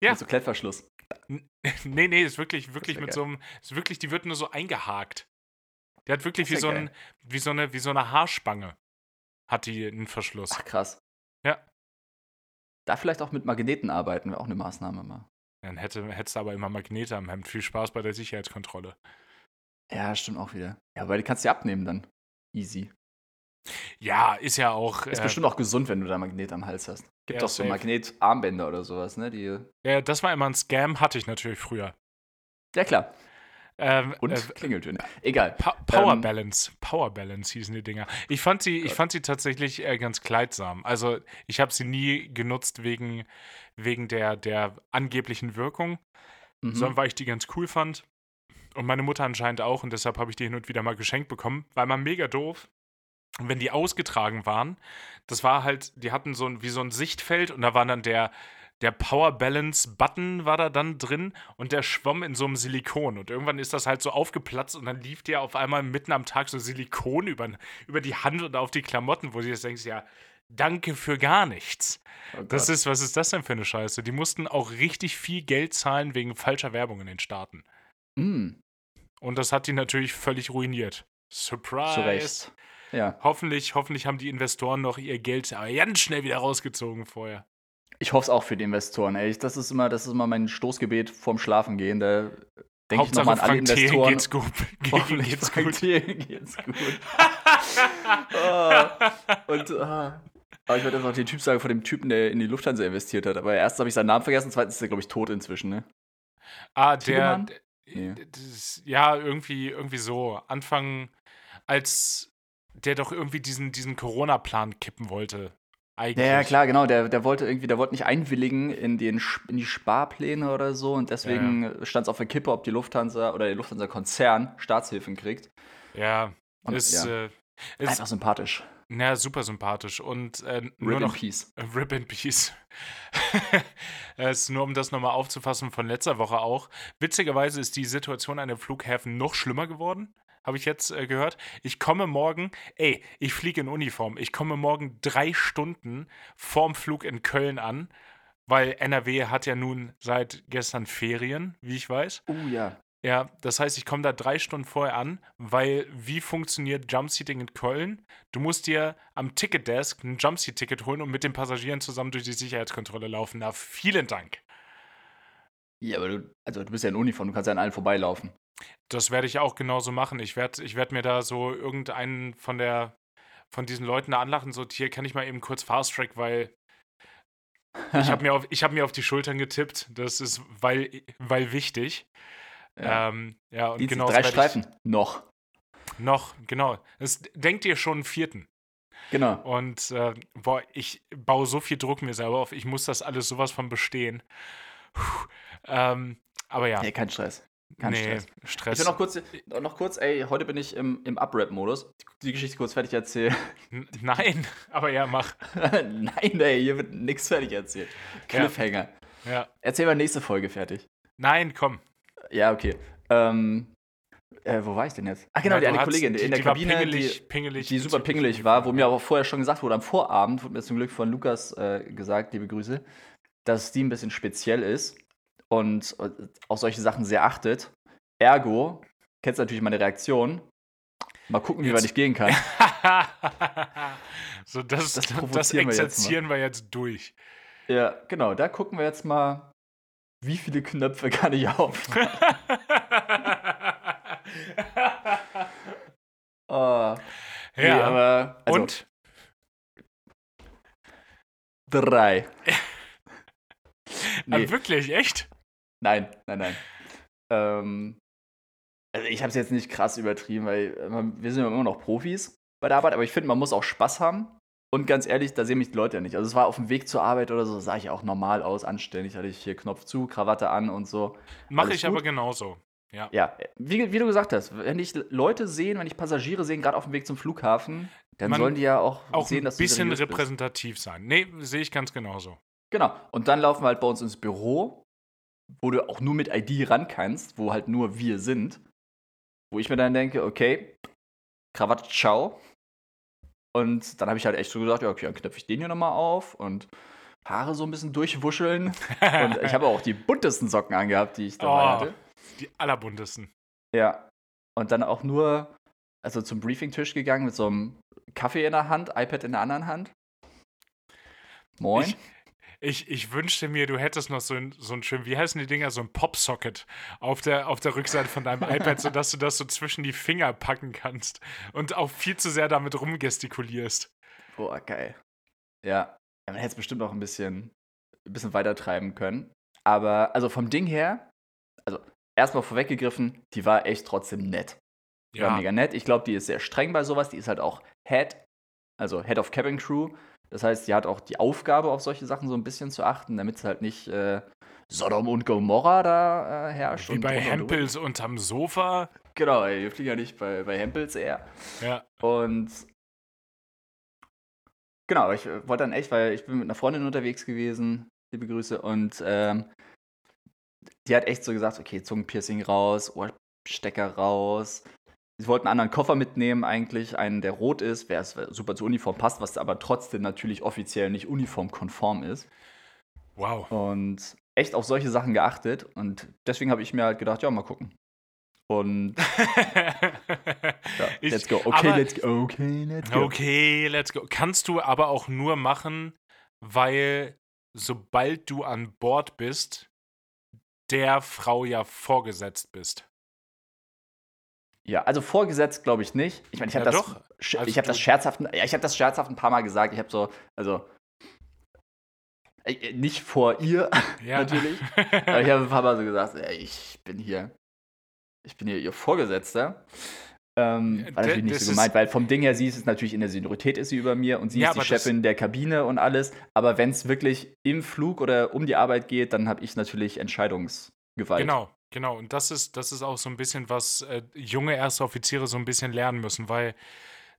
Ja. Mit so Klettverschluss. Nee, nee, ist wirklich, wirklich mit geil. so einem, ist wirklich, die wird nur so eingehakt. Der hat wirklich wie so, ein, wie, so eine, wie so eine Haarspange. Hat die einen Verschluss. Ach, krass. Ja. Da vielleicht auch mit Magneten arbeiten, wäre auch eine Maßnahme mal. Dann hätte, hättest du aber immer Magnete am Hemd. Viel Spaß bei der Sicherheitskontrolle. Ja, stimmt auch wieder. Ja, aber die kannst du ja abnehmen dann. Easy. Ja, ist ja auch. Ist äh, bestimmt auch gesund, wenn du da Magnet am Hals hast. Gibt ja, doch so Magnetarmbänder oder sowas, ne? Die ja, das war immer ein Scam, hatte ich natürlich früher. Ja, klar. Ähm, und äh, Klingeltöne. Egal. Pa Power ähm, Balance. Power Balance hießen die Dinger. Ich fand sie, ich fand sie tatsächlich äh, ganz kleidsam. Also ich habe sie nie genutzt wegen, wegen der, der angeblichen Wirkung, mhm. sondern weil ich die ganz cool fand. Und meine Mutter anscheinend auch. Und deshalb habe ich die hin und wieder mal geschenkt bekommen. War mal mega doof. Und wenn die ausgetragen waren, das war halt, die hatten so ein, wie so ein Sichtfeld und da war dann der, der Power Balance Button war da dann drin und der schwamm in so einem Silikon. Und irgendwann ist das halt so aufgeplatzt und dann lief dir auf einmal mitten am Tag so Silikon über, über die Hand und auf die Klamotten, wo du jetzt denkst, ja, danke für gar nichts. Oh das ist, was ist das denn für eine Scheiße? Die mussten auch richtig viel Geld zahlen wegen falscher Werbung in den Staaten. Mm. Und das hat die natürlich völlig ruiniert. Surprise. Zu Recht. Ja. Hoffentlich, hoffentlich haben die Investoren noch ihr Geld ganz schnell wieder rausgezogen vorher. Ich hoffe es auch für die Investoren, ey. Das ist immer, das ist immer mein Stoßgebet vorm Schlafengehen. Da denke ich nochmal an alle Investoren. geht's gut. Hoffentlich geht's Frank gut. geht's gut. oh. Und oh. aber ich wollte jetzt noch den Typ sagen von dem Typen, der in die Lufthansa investiert hat. Aber erstens habe ich seinen Namen vergessen, zweitens ist er, glaube ich, tot inzwischen, ne? Ah, der. Nee. Das, ja, irgendwie, irgendwie so. Anfang, als der doch irgendwie diesen, diesen Corona-Plan kippen wollte. Eigentlich. Ja, klar, genau. Der, der wollte irgendwie, der wollte nicht einwilligen in, den, in die Sparpläne oder so und deswegen ja. stand es auf der Kippe, ob die Lufthansa oder der Lufthansa-Konzern Staatshilfen kriegt. Ja, und, ist, ja. Äh, ist einfach sympathisch. Ja, super sympathisch. Und äh, nur Rip noch, in Peace. Äh, Rip in Peace. es nur um das nochmal aufzufassen von letzter Woche auch. Witzigerweise ist die Situation an den Flughäfen noch schlimmer geworden habe ich jetzt äh, gehört. Ich komme morgen, ey, ich fliege in Uniform. Ich komme morgen drei Stunden vorm Flug in Köln an, weil NRW hat ja nun seit gestern Ferien, wie ich weiß. Oh uh, ja. Ja, das heißt, ich komme da drei Stunden vorher an, weil wie funktioniert Jumpseating in Köln? Du musst dir am Ticketdesk ein Jumpseat-Ticket holen und mit den Passagieren zusammen durch die Sicherheitskontrolle laufen. Na, vielen Dank. Ja, aber du, also du bist ja in Uniform, du kannst ja an allen vorbeilaufen. Das werde ich auch genauso machen. Ich werde ich werd mir da so irgendeinen von der von diesen Leuten da anlachen, so hier kann ich mal eben kurz Fast Track, weil ich habe mir, auf, hab mir auf die Schultern getippt. Das ist weil, weil wichtig. Ja, ähm, ja und genau. Drei Streifen. Noch. Noch, genau. Das denkt ihr schon einen vierten. Genau. Und äh, boah, ich baue so viel Druck mir selber auf. Ich muss das alles sowas von bestehen. Puh, ähm, aber ja. Nee, kein Stress. Kein nee, Stress. Stress. Ich will noch kurz, noch kurz, ey, heute bin ich im, im Up-Rap-Modus. Die Geschichte kurz fertig erzählen. Nein, aber ja, mach. Nein, ey, hier wird nichts fertig erzählt. Cliffhanger. Ja. ja. Erzähl mal nächste Folge fertig. Nein, komm. Ja, okay. Ähm, äh, wo war ich denn jetzt? Ach genau, ja, die eine Kollegin die, in der die Kabine, pingelig, die, pingelig, die super pingelig war, wo mir aber vorher schon gesagt wurde, am Vorabend wurde mir zum Glück von Lukas äh, gesagt, liebe Grüße, dass die ein bisschen speziell ist und auf solche Sachen sehr achtet. Ergo, kennst du natürlich meine Reaktion. Mal gucken, wie weit ich gehen kann. so, das, das, das exerzieren wir jetzt, wir jetzt durch. Ja, genau. Da gucken wir jetzt mal, wie viele Knöpfe kann ich auf. oh. Nee, ja, aber. Also, Und? Drei. nee. wirklich, echt? Nein, nein, nein. Ähm, also ich habe es jetzt nicht krass übertrieben, weil äh, wir sind ja immer noch Profis bei der Arbeit, aber ich finde, man muss auch Spaß haben. Und ganz ehrlich, da sehen mich die Leute ja nicht. Also es war auf dem Weg zur Arbeit oder so, sah ich auch normal aus, anständig. Hatte ich hier Knopf zu, Krawatte an und so. Mache ich gut. aber genauso. Ja. Ja, wie, wie, du gesagt hast, wenn ich Leute sehen, wenn ich Passagiere sehen, gerade auf dem Weg zum Flughafen, dann Man sollen die ja auch, auch sehen, dass du ein bisschen repräsentativ bist. sein. Nee, sehe ich ganz genauso. Genau. Und dann laufen wir halt bei uns ins Büro wo du auch nur mit ID ran kannst, wo halt nur wir sind. Wo ich mir dann denke, okay, Krawatte, ciao. Und dann habe ich halt echt so gesagt, ja, okay, dann knöpfe ich den hier nochmal auf und Haare so ein bisschen durchwuscheln. und ich habe auch die buntesten Socken angehabt, die ich dabei oh, hatte. Die allerbuntesten. Ja. Und dann auch nur, also zum Briefingtisch gegangen mit so einem Kaffee in der Hand, iPad in der anderen Hand. Moin. Ich, ich, ich wünschte mir, du hättest noch so ein, so ein schön, wie heißen die Dinger, so ein Popsocket auf der, auf der Rückseite von deinem iPad, sodass du das so zwischen die Finger packen kannst und auch viel zu sehr damit rumgestikulierst. Boah, geil. Ja, ja man hätte es bestimmt auch ein bisschen, ein bisschen weiter treiben können. Aber, also vom Ding her, also erstmal vorweggegriffen, die war echt trotzdem nett. Die ja. war mega nett. Ich glaube, die ist sehr streng bei sowas. Die ist halt auch Head, also Head of Cabin Crew. Das heißt, sie hat auch die Aufgabe, auf solche Sachen so ein bisschen zu achten, damit es halt nicht äh, Sodom und Gomorra da äh, herrscht. Wie bei Hempels und unterm Sofa. Genau, ey, wir fliegen ja nicht bei, bei Hempels eher. Ja. Und genau, ich äh, wollte dann echt, weil ich bin mit einer Freundin unterwegs gewesen, liebe Grüße, und ähm, die hat echt so gesagt, okay, Zungenpiercing raus, Ohrstecker raus, sie wollten einen anderen Koffer mitnehmen, eigentlich, einen, der rot ist, wer super zur Uniform passt, was aber trotzdem natürlich offiziell nicht uniformkonform ist. Wow. Und echt auf solche Sachen geachtet. Und deswegen habe ich mir halt gedacht, ja, mal gucken. Und ja, let's go. Okay, let's go. Okay, let's go. Okay, let's go. Kannst du aber auch nur machen, weil sobald du an Bord bist, der Frau ja vorgesetzt bist. Ja, also vorgesetzt glaube ich nicht. Ich meine, ich habe ja, das, also ich habe das scherzhaft, ja, ich habe das scherzhaft ein paar Mal gesagt. Ich habe so, also äh, nicht vor ihr ja. natürlich, aber ich habe ein paar Mal so gesagt, ey, ich bin hier, ich bin hier ihr Vorgesetzter. Ähm, war natürlich nicht so gemeint, weil vom Ding her, sie ist es natürlich in der Seniorität ist sie über mir und sie ja, ist die Chefin der Kabine und alles. Aber wenn es wirklich im Flug oder um die Arbeit geht, dann habe ich natürlich Entscheidungsgewalt. Genau, genau. Und das ist, das ist auch so ein bisschen, was äh, junge erste Offiziere so ein bisschen lernen müssen, weil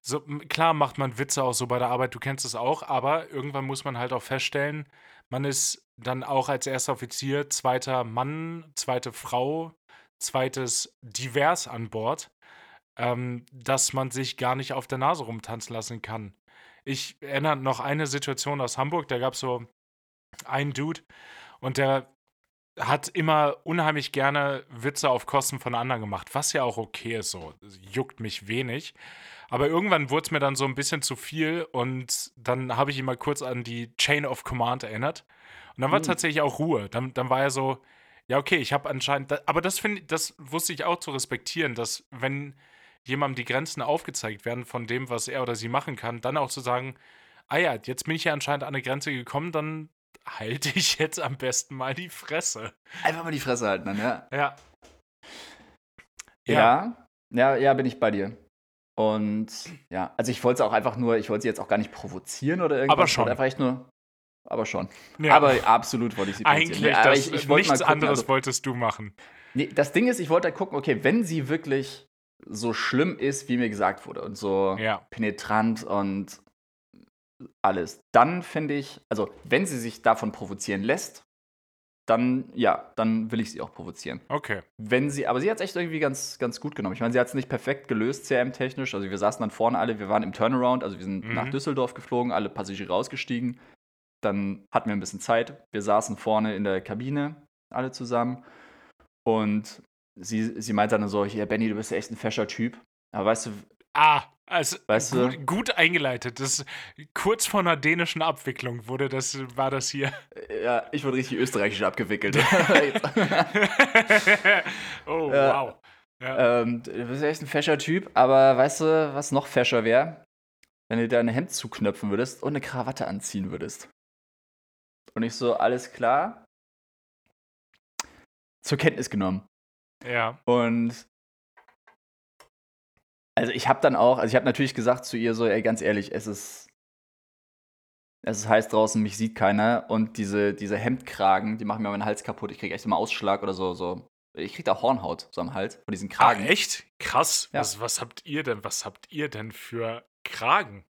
so, klar macht man Witze auch so bei der Arbeit, du kennst es auch, aber irgendwann muss man halt auch feststellen, man ist dann auch als erster Offizier zweiter Mann, zweite Frau, zweites Divers an Bord ähm, dass man sich gar nicht auf der Nase rumtanzen lassen kann. Ich erinnere noch eine Situation aus Hamburg, da gab es so einen Dude und der hat immer unheimlich gerne Witze auf Kosten von anderen gemacht, was ja auch okay ist, so juckt mich wenig. Aber irgendwann wurde es mir dann so ein bisschen zu viel und dann habe ich ihn mal kurz an die Chain of Command erinnert. Und dann war mhm. tatsächlich auch Ruhe. Dann, dann war er so, ja, okay, ich habe anscheinend, aber das finde das wusste ich auch zu respektieren, dass wenn jemandem die Grenzen aufgezeigt werden von dem, was er oder sie machen kann, dann auch zu sagen, ah ja, jetzt bin ich ja anscheinend an eine Grenze gekommen, dann halte ich jetzt am besten mal die Fresse. Einfach mal die Fresse halten dann, ja. Ja. Ja, ja, ja, bin ich bei dir. Und ja, also ich wollte es auch einfach nur, ich wollte sie jetzt auch gar nicht provozieren oder irgendwas. Aber schon. Einfach echt nur, aber schon. Ja. Aber absolut wollte ich sie provozieren. Eigentlich, nee, das, ich, ich nichts gucken, anderes also, wolltest du machen. Nee, das Ding ist, ich wollte halt gucken, okay, wenn sie wirklich so schlimm ist, wie mir gesagt wurde und so ja. penetrant und alles, dann finde ich, also wenn sie sich davon provozieren lässt, dann ja, dann will ich sie auch provozieren. Okay. Wenn sie, aber sie hat es echt irgendwie ganz, ganz gut genommen. Ich meine, sie hat es nicht perfekt gelöst, CRM-technisch. Also wir saßen dann vorne alle, wir waren im Turnaround, also wir sind mhm. nach Düsseldorf geflogen, alle Passagiere rausgestiegen. Dann hatten wir ein bisschen Zeit. Wir saßen vorne in der Kabine, alle zusammen. Und sie, sie meint dann so, hier, Benny, du bist ja echt ein fescher Typ. Aber weißt du. Ah, also weißt gut, du, gut eingeleitet. Das, kurz vor einer dänischen Abwicklung wurde das, war das hier. Ja, ich wurde richtig österreichisch abgewickelt. oh, wow. Ja. Ähm, du bist ja echt ein fescher Typ, aber weißt du, was noch fescher wäre? Wenn du dein Hemd zuknöpfen würdest und eine Krawatte anziehen würdest. Und ich so, alles klar. Zur Kenntnis genommen. Ja. Und also ich habe dann auch, also ich habe natürlich gesagt zu ihr so, ey, ganz ehrlich, es ist es ist heiß draußen, mich sieht keiner und diese, diese Hemdkragen, die machen mir meinen Hals kaputt. Ich kriege echt immer Ausschlag oder so, so. Ich kriege da Hornhaut so am Hals von diesen Kragen. Ah, echt? Krass. Ja. Was, was habt ihr denn? Was habt ihr denn für Kragen?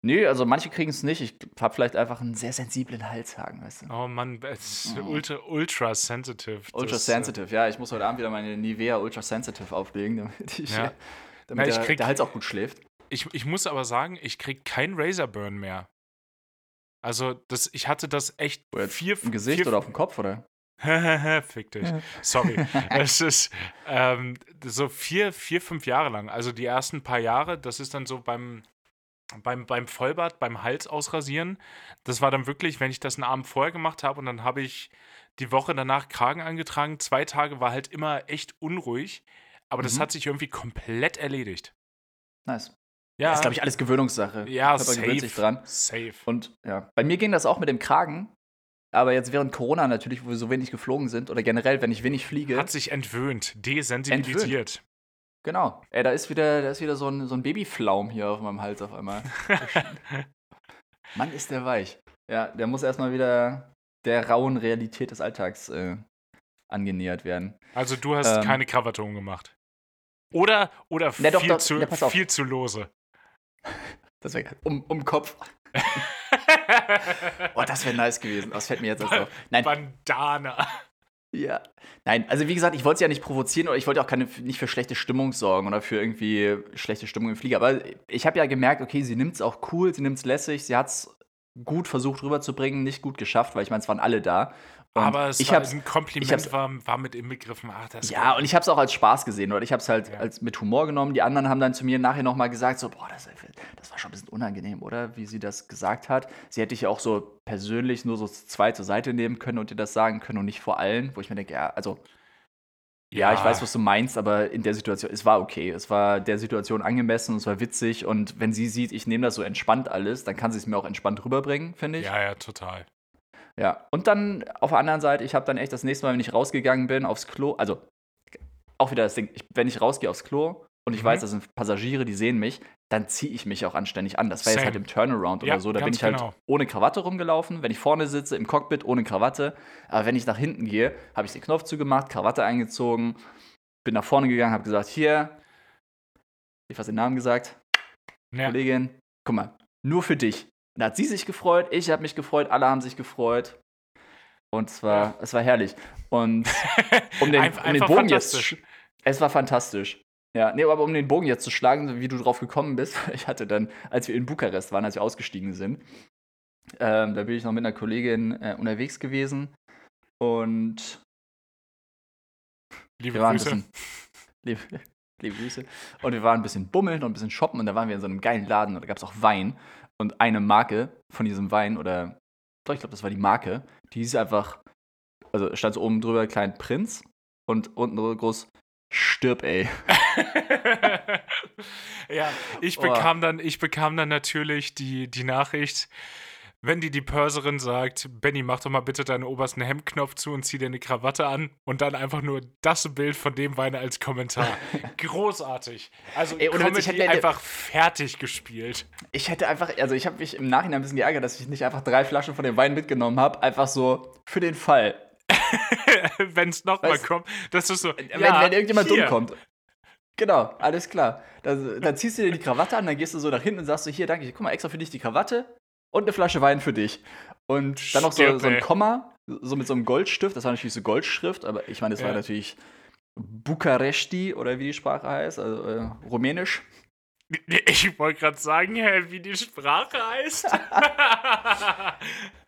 Nö, also manche kriegen es nicht. Ich habe vielleicht einfach einen sehr sensiblen Halshaken, weißt du. Oh Mann, es ist oh. ultra, ultra sensitive. Ultra das, sensitive, ja. Ich muss heute Abend wieder meine Nivea Ultra Sensitive auflegen, damit, ich, ja. Damit Na, der, krieg, der, Hals auch gut schläft. Ich, ich muss aber sagen, ich krieg keinen Razorburn mehr. Also, das, ich hatte das echt vier Im Gesicht vier, oder auf dem Kopf, oder? Fick dich. Sorry. es ist ähm, so vier, vier, fünf Jahre lang. Also die ersten paar Jahre, das ist dann so beim beim, beim Vollbart, beim Hals ausrasieren. Das war dann wirklich, wenn ich das einen Abend vorher gemacht habe und dann habe ich die Woche danach Kragen angetragen. Zwei Tage war halt immer echt unruhig, aber das mhm. hat sich irgendwie komplett erledigt. Nice. Ja. Das ist, glaube ich, alles Gewöhnungssache. Ja, safe. gewöhnt sich dran. Safe. Und ja, bei mir ging das auch mit dem Kragen. Aber jetzt während Corona natürlich, wo wir so wenig geflogen sind, oder generell, wenn ich wenig fliege. Hat sich entwöhnt, desensibilisiert. Entwöhnt. Genau. Ey, da ist wieder, da ist wieder so ein, so ein Babyflaum hier auf meinem Hals auf einmal. Mann, ist der weich. Ja, der muss erstmal wieder der rauen Realität des Alltags äh, angenähert werden. Also du hast ähm, keine Krawatte umgemacht. Oder, oder viel, doch, doch, zu, ja, viel zu lose. Das wäre um, um Kopf. Boah, das wäre nice gewesen. Das fällt mir jetzt erst auf. Nein. Bandana. Ja. Nein, also wie gesagt, ich wollte es ja nicht provozieren oder ich wollte auch keine, nicht für schlechte Stimmung sorgen oder für irgendwie schlechte Stimmung im Flieger. Aber ich habe ja gemerkt, okay, sie nimmt es auch cool, sie nimmt es lässig, sie hat es gut versucht rüberzubringen, nicht gut geschafft, weil ich meine, es waren alle da. Und aber es ich war, ein Kompliment war, war mit inbegriffen. Ach, das ja, und ich habe es auch als Spaß gesehen, oder ich habe es halt ja. als mit Humor genommen. Die anderen haben dann zu mir nachher nochmal gesagt, so, boah, das, das, war schon ein bisschen unangenehm, oder? Wie sie das gesagt hat. Sie hätte ich ja auch so persönlich nur so zwei zur Seite nehmen können und dir das sagen können und nicht vor allen, wo ich mir denke, ja, also ja, ja, ich weiß, was du meinst, aber in der Situation, es war okay. Es war der Situation angemessen und es war witzig. Und wenn sie sieht, ich nehme das so entspannt alles, dann kann sie es mir auch entspannt rüberbringen, finde ich. Ja, ja, total. Ja, und dann auf der anderen Seite, ich habe dann echt das nächste Mal, wenn ich rausgegangen bin, aufs Klo, also auch wieder das Ding, ich, wenn ich rausgehe aufs Klo und ich mhm. weiß, das sind Passagiere, die sehen mich, dann ziehe ich mich auch anständig an. Das war Same. jetzt halt im Turnaround ja, oder so. Da bin ich halt genau. ohne Krawatte rumgelaufen. Wenn ich vorne sitze, im Cockpit ohne Krawatte. Aber wenn ich nach hinten gehe, habe ich den Knopf zugemacht, Krawatte eingezogen, bin nach vorne gegangen, habe gesagt, hier, ich habe den Namen gesagt, ja. Kollegin, guck mal, nur für dich. Da hat sie sich gefreut, ich habe mich gefreut, alle haben sich gefreut. Und es war, ja. es war herrlich. Und um den, um den Bogen jetzt. Es war fantastisch. Ja, nee, aber um den Bogen jetzt zu schlagen, wie du drauf gekommen bist, ich hatte dann, als wir in Bukarest waren, als wir ausgestiegen sind, ähm, da bin ich noch mit einer Kollegin äh, unterwegs gewesen und liebe Grüße. Bisschen, liebe, liebe Grüße. Und wir waren ein bisschen bummeln und ein bisschen shoppen und da waren wir in so einem geilen Laden und da gab es auch Wein. Und eine Marke von diesem Wein, oder doch, ich glaube, das war die Marke, die hieß einfach, also stand so oben drüber Klein Prinz und unten groß Stirb, ey. ja, ich bekam, oh. dann, ich bekam dann natürlich die, die Nachricht, wenn die die Purserin sagt, Benny, mach doch mal bitte deinen obersten Hemdknopf zu und zieh dir eine Krawatte an und dann einfach nur das Bild von dem Wein als Kommentar. Großartig. Also Ey, Comedy ich hätte, einfach fertig gespielt. Ich hätte einfach, also ich habe mich im Nachhinein ein bisschen geärgert, dass ich nicht einfach drei Flaschen von dem Wein mitgenommen habe, einfach so für den Fall. wenn es nochmal kommt, das ist so. Wenn, ja, wenn irgendjemand hier. dumm kommt. Genau, alles klar. Dann, dann, ziehst du dir die Krawatte an, dann gehst du so nach hinten und sagst so, hier, danke, guck mal, extra für dich die Krawatte und eine Flasche Wein für dich. Und dann noch so, so ein Komma, so mit so einem Goldstift. Das war natürlich so Goldschrift, aber ich meine, das ja. war natürlich Bukaresti oder wie die Sprache heißt, also äh, rumänisch. Ich wollte gerade sagen, wie die Sprache heißt.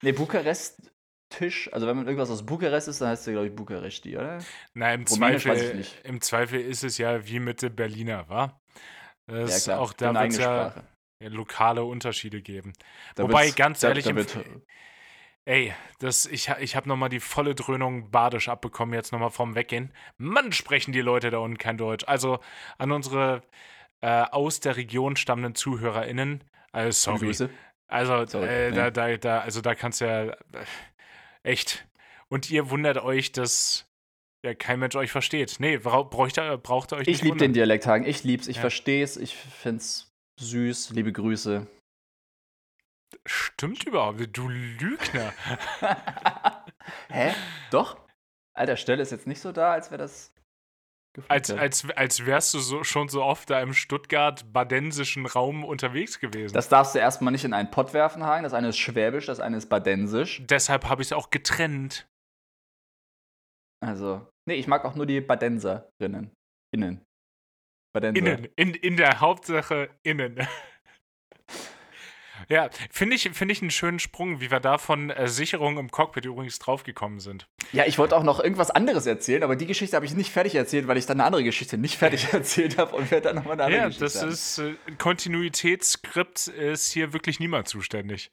nee, Bukarest Tisch, also wenn man irgendwas aus Bukarest ist, dann heißt es ja, glaube ich, Bukaresti, oder? Nein, im Zweifel, im Zweifel ist es ja wie mit Berliner, wa? Das ja, klar. Auch da wird ja, ja lokale Unterschiede geben. Da Wobei, ganz ehrlich, da, ey, das, ich, ich habe nochmal die volle Dröhnung badisch abbekommen, jetzt nochmal vorm Weggehen. Mann, sprechen die Leute da unten kein Deutsch. Also an unsere äh, aus der Region stammenden ZuhörerInnen, äh, sorry. Also, sorry, äh, da, da, da, also da kannst du ja äh, echt. Und ihr wundert euch, dass ja, kein Mensch euch versteht. Nee, braucht ihr, braucht ihr euch nicht Ich liebe den Dialekthagen. Ich lieb's, ich ja. versteh's, ich find's süß. Liebe Grüße. Stimmt überhaupt, du Lügner. Hä? Doch? Alter, Stelle ist jetzt nicht so da, als wäre das. Als, als, als wärst du so, schon so oft da im Stuttgart-badensischen Raum unterwegs gewesen. Das darfst du erstmal nicht in einen Pott werfen, Hagen. Das eine ist Schwäbisch, das eine ist Badensisch. Deshalb habe ich es auch getrennt. Also, nee, ich mag auch nur die Badenserinnen. Innen. Badenser. Innen. In, in der Hauptsache innen. Ja, finde ich, find ich einen schönen Sprung, wie wir da von äh, Sicherung im Cockpit übrigens draufgekommen sind. Ja, ich wollte auch noch irgendwas anderes erzählen, aber die Geschichte habe ich nicht fertig erzählt, weil ich dann eine andere Geschichte nicht fertig erzählt habe und werde dann nochmal eine andere ja, Geschichte das haben. ist, äh, Kontinuitätsskript ist hier wirklich niemand zuständig.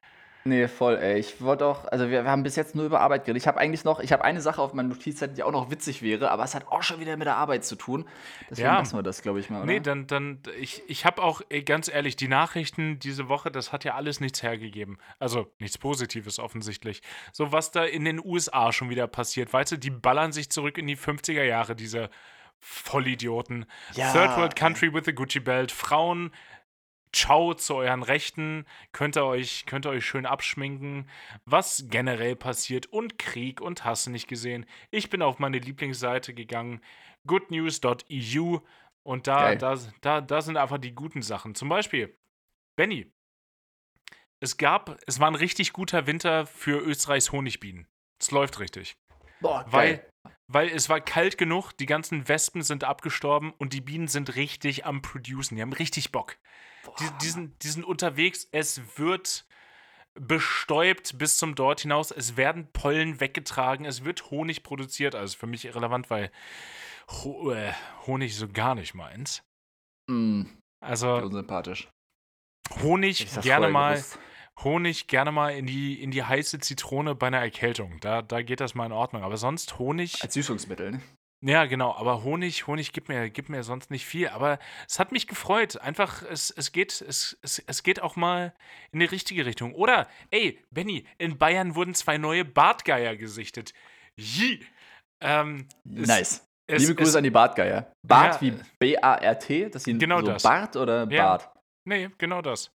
Nee, voll, ey. Ich wollte auch, also wir, wir, haben bis jetzt nur über Arbeit geredet. Ich habe eigentlich noch, ich habe eine Sache auf meiner Notizzettel, die auch noch witzig wäre, aber es hat auch schon wieder mit der Arbeit zu tun. Deswegen ja. lassen wir das, glaube ich mal. Oder? Nee, dann, dann, ich, ich habe auch, ganz ehrlich, die Nachrichten diese Woche, das hat ja alles nichts hergegeben. Also nichts Positives offensichtlich. So, was da in den USA schon wieder passiert, weißt du, die ballern sich zurück in die 50er Jahre, diese Vollidioten. Ja. Third World Country with a Gucci Belt, Frauen Ciao zu euren Rechten, könnt ihr euch, könnt ihr euch schön abschminken, was generell passiert und Krieg und Hass nicht gesehen. Ich bin auf meine Lieblingsseite gegangen, goodnews.eu und da, da, da, da sind einfach die guten Sachen. Zum Beispiel, Benny, es gab, es war ein richtig guter Winter für Österreichs Honigbienen. Es läuft richtig. Boah, weil, weil es war kalt genug, die ganzen Wespen sind abgestorben und die Bienen sind richtig am Producen. Die haben richtig Bock. Die, die, sind, die sind unterwegs, es wird bestäubt bis zum dort hinaus. Es werden Pollen weggetragen, es wird Honig produziert. Also für mich irrelevant, weil Ho äh, Honig so gar nicht meins. Mm, also unsympathisch. Honig gerne mal. Gewusst. Honig gerne mal in die, in die heiße Zitrone bei einer Erkältung. Da, da geht das mal in Ordnung. Aber sonst Honig. Als Süßungsmittel, ne? Ja, genau, aber Honig, Honig gibt mir, gibt mir sonst nicht viel. Aber es hat mich gefreut. Einfach, es, es, geht, es, es, es geht auch mal in die richtige Richtung. Oder, ey, Benny, in Bayern wurden zwei neue Bartgeier gesichtet. Jee. Ähm, nice. Es, Liebe Grüße an die Bartgeier. Bart ja, wie B-A-R-T? Das sind genau so das. Bart oder ja. Bart? Nee, genau das.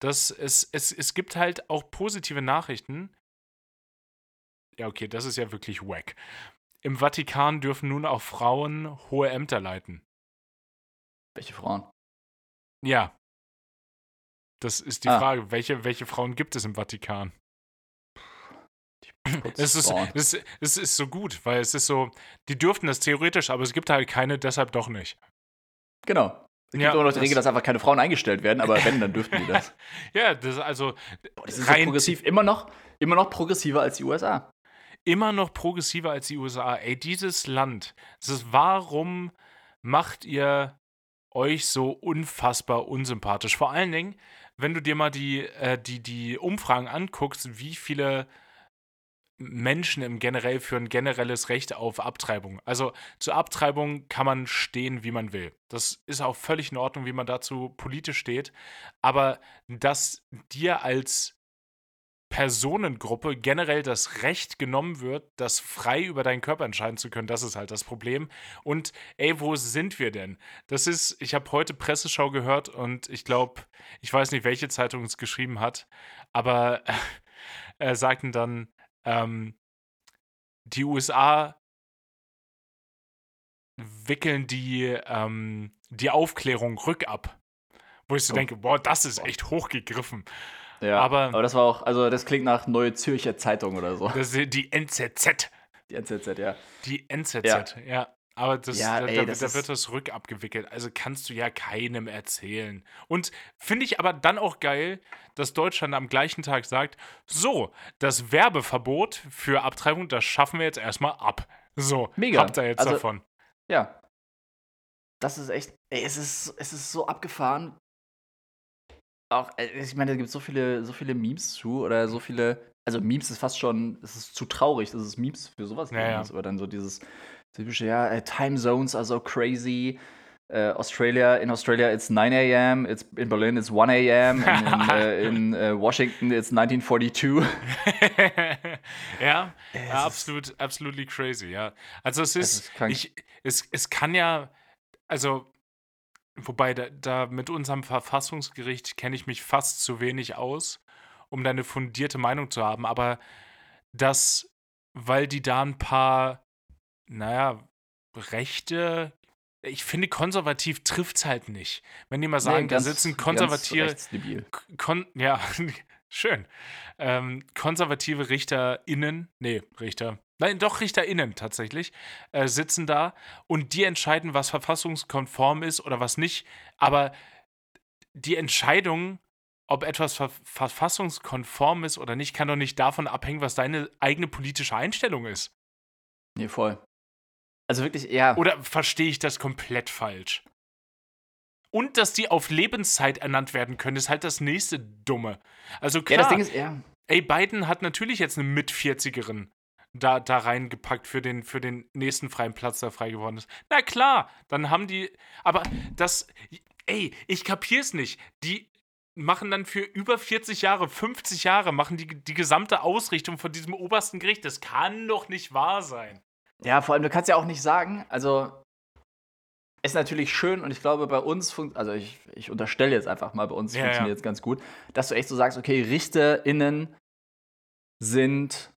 das es, es, es gibt halt auch positive Nachrichten. Ja, okay, das ist ja wirklich wack. Im Vatikan dürfen nun auch Frauen hohe Ämter leiten. Welche Frauen? Ja. Das ist die ah. Frage. Welche, welche Frauen gibt es im Vatikan? Es ist, es, es ist so gut, weil es ist so, die dürften das theoretisch, aber es gibt halt keine, deshalb doch nicht. Genau. Es gibt ja, immer noch die Regel, dass einfach keine Frauen eingestellt werden, aber wenn, dann dürften die das. ja, das ist also. Boah, das ist rein progressiv immer noch, immer noch progressiver als die USA immer noch progressiver als die USA. Ey, dieses Land, ist, warum macht ihr euch so unfassbar unsympathisch? Vor allen Dingen, wenn du dir mal die, äh, die, die Umfragen anguckst, wie viele Menschen im generell für ein generelles Recht auf Abtreibung. Also zur Abtreibung kann man stehen, wie man will. Das ist auch völlig in Ordnung, wie man dazu politisch steht. Aber dass dir als Personengruppe generell das Recht genommen wird, das frei über deinen Körper entscheiden zu können. Das ist halt das Problem. Und ey, wo sind wir denn? Das ist, ich habe heute Presseschau gehört und ich glaube, ich weiß nicht, welche Zeitung es geschrieben hat, aber äh, sagten dann, ähm, die USA wickeln die, ähm, die Aufklärung rückab. Wo ich so oh. denke, boah, das ist echt hochgegriffen. Ja, aber, aber das war auch, also das klingt nach Neue Zürcher Zeitung oder so. Das ist die NZZ. Die NZZ, ja. Die NZZ, ja. ja. Aber das, ja, da, ey, da, das da wird das rückabgewickelt. Also kannst du ja keinem erzählen. Und finde ich aber dann auch geil, dass Deutschland am gleichen Tag sagt: So, das Werbeverbot für Abtreibung, das schaffen wir jetzt erstmal ab. So, Mega. habt ihr jetzt also, davon. Ja. Das ist echt, ey, es ist, es ist so abgefahren, auch, äh, ich meine, da gibt so viele, so viele Memes zu oder so viele. Also Memes ist fast schon, es ist zu traurig, dass es Memes für sowas ja, ja. aber dann so dieses typische, ja, äh, Time Zones are so crazy. Uh, Australia, in Australia it's 9 a.m., it's in Berlin it's 1 a.m., in, uh, in uh, Washington it's 1942. ja, ja absolut, absolutely crazy, ja. Also es ist, ist ich, es, es kann ja, also Wobei, da, da mit unserem Verfassungsgericht kenne ich mich fast zu wenig aus, um da eine fundierte Meinung zu haben. Aber das, weil die da ein paar, naja, Rechte, ich finde, konservativ trifft es halt nicht. Wenn die mal sagen, nee, ganz, da sitzen konservative. Kon ja, schön. Ähm, konservative RichterInnen, nee, Richter, nein, doch RichterInnen tatsächlich, äh, sitzen da und die entscheiden, was verfassungskonform ist oder was nicht. Aber die Entscheidung, ob etwas ver verfassungskonform ist oder nicht, kann doch nicht davon abhängen, was deine eigene politische Einstellung ist. Nee, voll. Also wirklich, ja. Oder verstehe ich das komplett falsch? Und dass die auf Lebenszeit ernannt werden können, ist halt das nächste Dumme. Also klar. Ja, das Ding ist, ja. Ey, Biden hat natürlich jetzt eine Mit-40erin da, da reingepackt für den, für den nächsten freien Platz, der frei geworden ist. Na klar, dann haben die. Aber das. Ey, ich kapier's nicht. Die machen dann für über 40 Jahre, 50 Jahre, machen die die gesamte Ausrichtung von diesem obersten Gericht. Das kann doch nicht wahr sein. Ja, vor allem, du kannst ja auch nicht sagen, also ist natürlich schön und ich glaube, bei uns, also ich, ich unterstelle jetzt einfach mal, bei uns ja, funktioniert es ja. ganz gut, dass du echt so sagst, okay, RichterInnen sind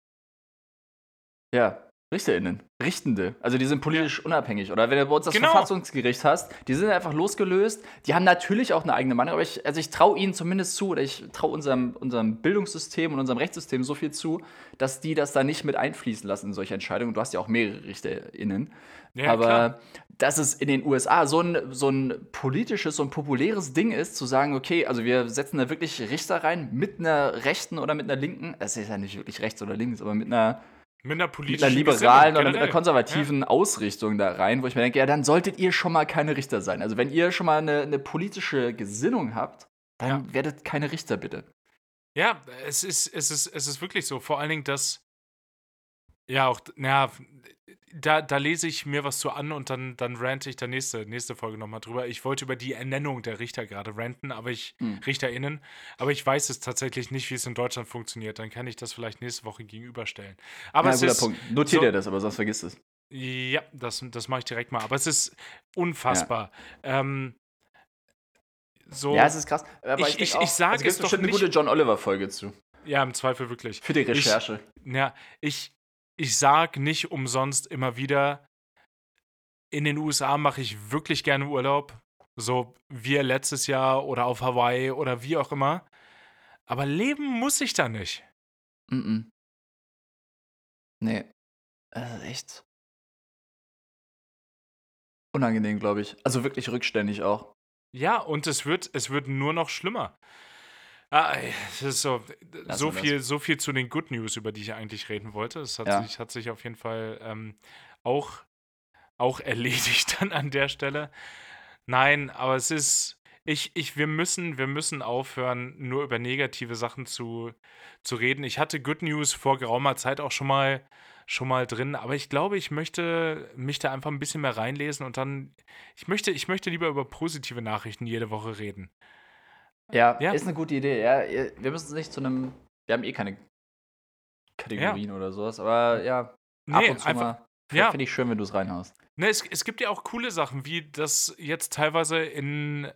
ja, RichterInnen, Richtende. Also die sind politisch ja. unabhängig. Oder wenn du bei uns das genau. Verfassungsgericht hast, die sind einfach losgelöst. Die haben natürlich auch eine eigene Meinung, aber ich, also ich traue ihnen zumindest zu, oder ich traue unserem, unserem Bildungssystem und unserem Rechtssystem so viel zu, dass die das da nicht mit einfließen lassen in solche Entscheidungen. Du hast ja auch mehrere RichterInnen. Ja, aber klar. dass es in den USA so ein, so ein politisches, so ein populäres Ding ist, zu sagen, okay, also wir setzen da wirklich Richter rein mit einer rechten oder mit einer linken, das ist ja nicht wirklich rechts oder links, aber mit einer mit einer, mit einer liberalen oder mit einer konservativen ja. Ausrichtung da rein, wo ich mir denke, ja, dann solltet ihr schon mal keine Richter sein. Also wenn ihr schon mal eine, eine politische Gesinnung habt, dann ja. werdet keine Richter, bitte. Ja, es ist, es ist, es ist wirklich so. Vor allen Dingen, dass ja auch, naja, da, da lese ich mir was zu an und dann, dann rante ich da nächste, nächste Folge nochmal drüber. Ich wollte über die Ernennung der Richter gerade ranten, aber ich, hm. RichterInnen, aber ich weiß es tatsächlich nicht, wie es in Deutschland funktioniert. Dann kann ich das vielleicht nächste Woche gegenüberstellen. Aber ja, es ist, Punkt. Notiert so, dir das, aber sonst vergisst es. Ja, das, das mache ich direkt mal. Aber es ist unfassbar. Ja. Ähm, so, ja, es ist krass. Aber ich, ich, ich, ich sage also es doch nicht. eine gute John Oliver-Folge zu. Ja, im Zweifel wirklich. Für die Recherche. Ich, ja, ich, ich sage nicht umsonst immer wieder, in den USA mache ich wirklich gerne Urlaub. So wie letztes Jahr oder auf Hawaii oder wie auch immer. Aber leben muss ich da nicht. Mm, -mm. Nee. Das ist echt unangenehm, glaube ich. Also wirklich rückständig auch. Ja, und es wird, es wird nur noch schlimmer. Ah, es ist so, so viel, so viel zu den Good News, über die ich eigentlich reden wollte. Es hat, ja. sich, hat sich auf jeden Fall ähm, auch, auch erledigt dann an der Stelle. Nein, aber es ist, ich, ich, wir müssen, wir müssen aufhören, nur über negative Sachen zu, zu reden. Ich hatte Good News vor geraumer Zeit auch schon mal, schon mal drin, aber ich glaube, ich möchte mich da einfach ein bisschen mehr reinlesen und dann, ich möchte, ich möchte lieber über positive Nachrichten jede Woche reden. Ja, ja, ist eine gute Idee. Ja, wir müssen es nicht zu einem. Wir haben eh keine Kategorien ja. oder sowas, aber ja, nee, ab und zu einfach, mal. Ja. Finde ich schön, wenn du es reinhaust. Ne, es, es gibt ja auch coole Sachen, wie das jetzt teilweise in,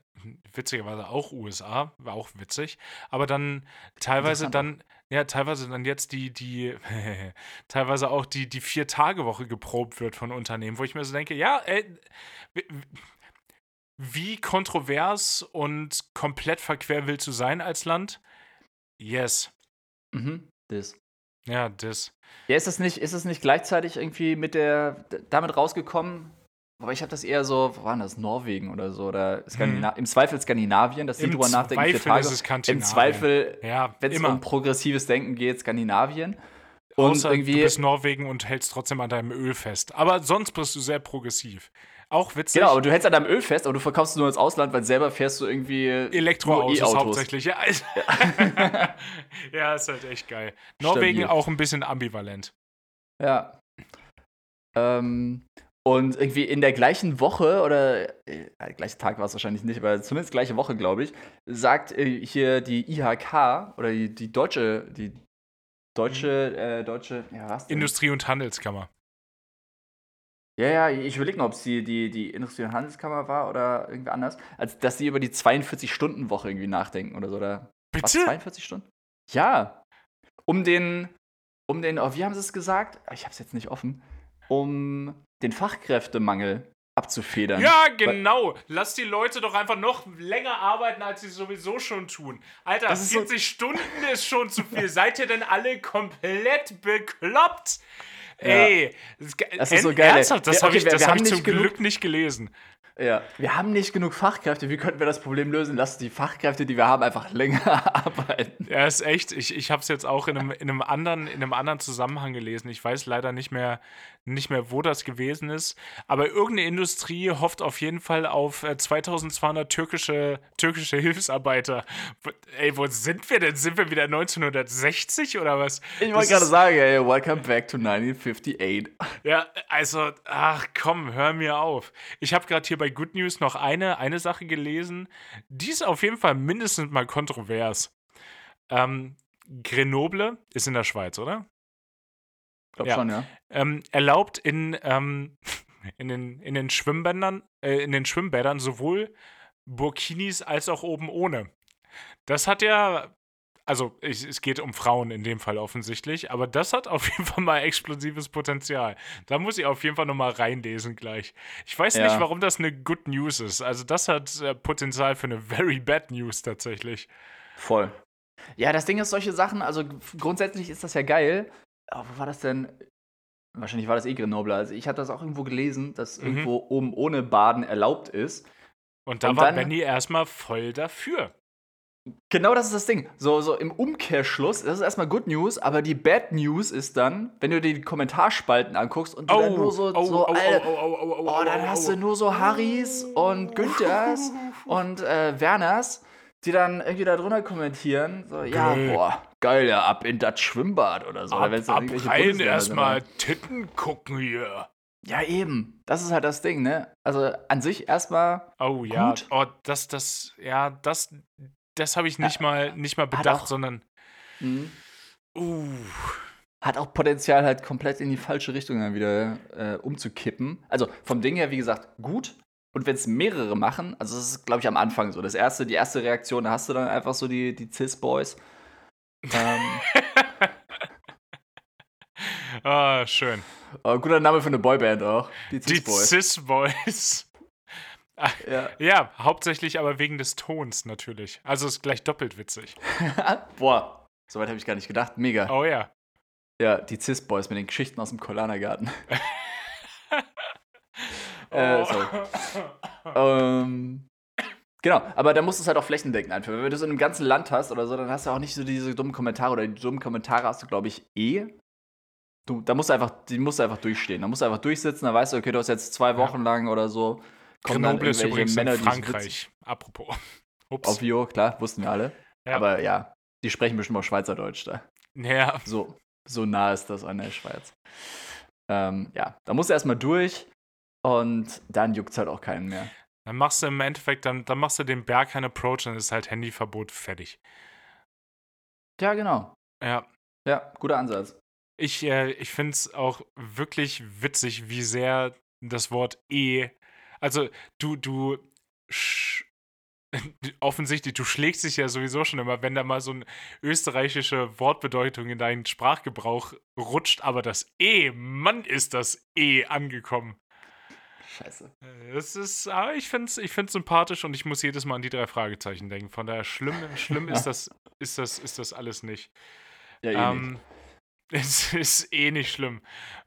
witzigerweise auch USA, war auch witzig, aber dann teilweise dann, ja, teilweise dann jetzt die, die, teilweise auch die, die Vier-Tage-Woche geprobt wird von Unternehmen, wo ich mir so denke, ja, ey, wie kontrovers und komplett verquer willst du sein als Land? Yes. Mhm, das. Ja, das. Ja, ist es nicht, ist es nicht gleichzeitig irgendwie mit der, damit rausgekommen? Aber ich habe das eher so, wo war das? Norwegen oder so? Oder Skandina hm. im Zweifel Skandinavien, dass die drüber nachdenken. Im Zweifel ist es Im Zweifel, ja, wenn es um progressives Denken geht, Skandinavien. Und Außer irgendwie, du bist Norwegen und hältst trotzdem an deinem Öl fest. Aber sonst bist du sehr progressiv. Auch witzig. Genau, aber du hältst an deinem Öl fest, aber du verkaufst es nur ins Ausland, weil selber fährst du irgendwie Elektroautos e hauptsächlich. Ja, ja. ja, ist halt echt geil. Norwegen Stabil. auch ein bisschen ambivalent. Ja. Ähm, und irgendwie in der gleichen Woche, oder äh, gleichen Tag war es wahrscheinlich nicht, aber zumindest gleiche Woche, glaube ich, sagt äh, hier die IHK oder die, die deutsche, die deutsche, mhm. äh, deutsche, ja, was denn? Industrie- und Handelskammer. Ja, ja, ich überlege noch, ob es die, die, die Industrie- und Handelskammer war oder irgendwie anders. Als dass sie über die 42-Stunden-Woche irgendwie nachdenken oder so. Oder Bitte? Was, 42 Stunden? Ja. Um den, um den, oh, wie haben sie es gesagt? Ich habe es jetzt nicht offen. Um den Fachkräftemangel abzufedern. Ja, genau. Lass die Leute doch einfach noch länger arbeiten, als sie sowieso schon tun. Alter, 40 so Stunden ist schon zu viel. Seid ihr denn alle komplett bekloppt? Ey, das, ist so geil. Ernsthaft, das habe ich, das hab ich zum Glück nicht gelesen. Ja, wir haben nicht genug Fachkräfte. Wie könnten wir das Problem lösen? Lass die Fachkräfte, die wir haben, einfach länger arbeiten. Ja, ist echt. Ich, ich habe es jetzt auch in einem, in, einem anderen, in einem anderen Zusammenhang gelesen. Ich weiß leider nicht mehr, nicht mehr, wo das gewesen ist. Aber irgendeine Industrie hofft auf jeden Fall auf 2200 äh, türkische, türkische Hilfsarbeiter. Ey, wo sind wir denn? Sind wir wieder 1960 oder was? Ich wollte gerade sagen, ey, welcome back to 1958. Ja, also, ach komm, hör mir auf. Ich habe gerade hier bei Good News noch eine, eine Sache gelesen. Die ist auf jeden Fall mindestens mal kontrovers. Ähm, Grenoble ist in der Schweiz, oder? Ich glaube ja. schon, ja. Ähm, erlaubt in, ähm, in, den, in den Schwimmbädern, äh, in den Schwimmbädern sowohl Burkinis als auch oben ohne. Das hat ja also ich, es geht um Frauen in dem Fall offensichtlich, aber das hat auf jeden Fall mal explosives Potenzial. Da muss ich auf jeden Fall nochmal reinlesen gleich. Ich weiß ja. nicht, warum das eine Good News ist. Also das hat äh, Potenzial für eine very bad News tatsächlich. Voll. Ja, das Ding ist, solche Sachen, also grundsätzlich ist das ja geil. Aber wo war das denn? Wahrscheinlich war das eh Grenoble. Also ich hatte das auch irgendwo gelesen, dass mhm. irgendwo oben ohne Baden erlaubt ist. Und da Und war dann, Benny erstmal voll dafür. Genau das ist das Ding. So, so im Umkehrschluss, das ist erstmal Good News, aber die Bad News ist dann, wenn du dir die Kommentarspalten anguckst und du oh, dann nur so, oh, so oh, oh, dann hast du nur so Harrys und Günthers und äh, Werners, die dann irgendwie da drunter kommentieren, so, ja, boah, geil, ja, ab in das Schwimmbad oder so. Ab, ab rein erstmal Titten gucken hier. Ja, eben. Das ist halt das Ding, ne? Also an sich erstmal. Oh ja. Gut. Oh, das, das, ja, das, das habe ich nicht ja, mal, nicht mal bedacht, auch, sondern. Mhm. Uh. Hat auch Potenzial, halt komplett in die falsche Richtung dann wieder äh, umzukippen. Also vom Ding her, wie gesagt, gut. Und wenn es mehrere machen, also das ist, glaube ich, am Anfang so. Das erste, die erste Reaktion, da hast du dann einfach so die, die Cis-Boys. Ähm. ah, schön. Oh, guter Name für eine Boyband auch. Die Cis-Boys. Die Cis-Boys. Ja. ja, hauptsächlich aber wegen des Tons natürlich. Also ist gleich doppelt witzig. Boah, soweit habe ich gar nicht gedacht. Mega. Oh ja. Ja, die Cis-Boys mit den Geschichten aus dem Kolanergarten. Äh, sorry. ähm, genau, aber da musst du es halt auch flächendeckend einführen. Wenn du das in einem ganzen Land hast oder so, dann hast du auch nicht so diese dummen Kommentare oder die dummen Kommentare hast du, glaube ich, eh. Du, da musst du einfach, die musst du einfach durchstehen. Da musst du einfach durchsitzen, da weißt du, okay, du hast jetzt zwei Wochen lang oder so Grenoble ist übrigens Männer, in Frankreich. Apropos. Ups. Auf Jo, klar, wussten wir alle. Ja. Aber ja, die sprechen bestimmt auch Schweizerdeutsch da. Ja. So, so nah ist das an der Schweiz. Ähm, ja, da musst du erstmal durch und dann juckt es halt auch keinen mehr. Dann machst du im Endeffekt, dann, dann machst du den Berghain Approach und ist halt Handyverbot fertig. Ja, genau. Ja. Ja, guter Ansatz. Ich, äh, ich finde es auch wirklich witzig, wie sehr das Wort E also du, du offensichtlich, du schlägst dich ja sowieso schon immer, wenn da mal so eine österreichische Wortbedeutung in deinen Sprachgebrauch rutscht, aber das E, Mann, ist das E angekommen. Scheiße. Es ist, aber ich finde es ich find's sympathisch und ich muss jedes Mal an die drei Fragezeichen denken. Von daher, schlimm, schlimm ist, das, ist, das, ist das alles nicht. Ja, eh ähm, nicht. Es ist eh nicht schlimm.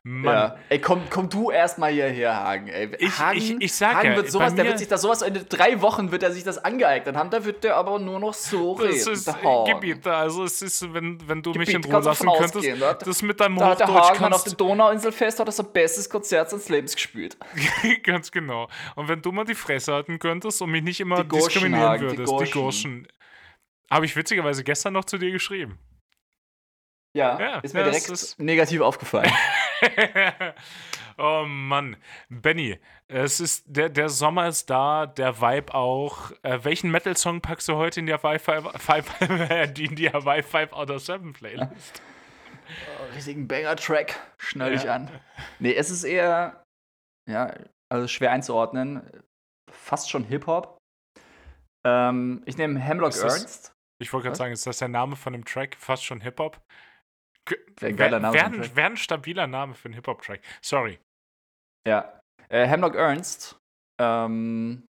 Mann. Ja. Ey, komm, komm du erstmal hierher, Hagen. Ey, ich, Hagen, ich, ich sag Hagen ja, wird sowas, der wird sich das sowas in drei Wochen wird er sich das angeeignet haben, da wird der aber nur noch so reden. Das ist Gebiet, also es ist, wenn, wenn du Gebiet, mich in Ruhe lassen könntest, ausgehen, das mit deinem da Hochdeutsch der Hagen kannst... auf der Donauinselfest hat er sein bestes Konzert seines Lebens gespielt. Ganz genau. Und wenn du mal die Fresse halten könntest und mich nicht immer die diskriminieren Hagen, würdest, die Gorschen. Habe ich witzigerweise gestern noch zu dir geschrieben. Ja, ja ist mir direkt ist negativ aufgefallen. oh Mann. Benny, es ist, der, der Sommer ist da, der Vibe auch. Äh, welchen Metal-Song packst du heute in die Hawaii 5, die in die Hawaii 5 out of 7 Playlist? Oh, riesigen Banger-Track, schnall dich ja. an. Nee, es ist eher, ja, also schwer einzuordnen. Fast schon Hip-Hop. Ähm, ich nehme Hemlock Ernst. Ich wollte gerade sagen, ist das der Name von dem Track? Fast schon Hip-Hop? Wäre ein. Wäre wär ein stabiler Name für einen Hip-Hop-Track. Sorry. Ja. Äh, Hemlock Ernst. Ähm,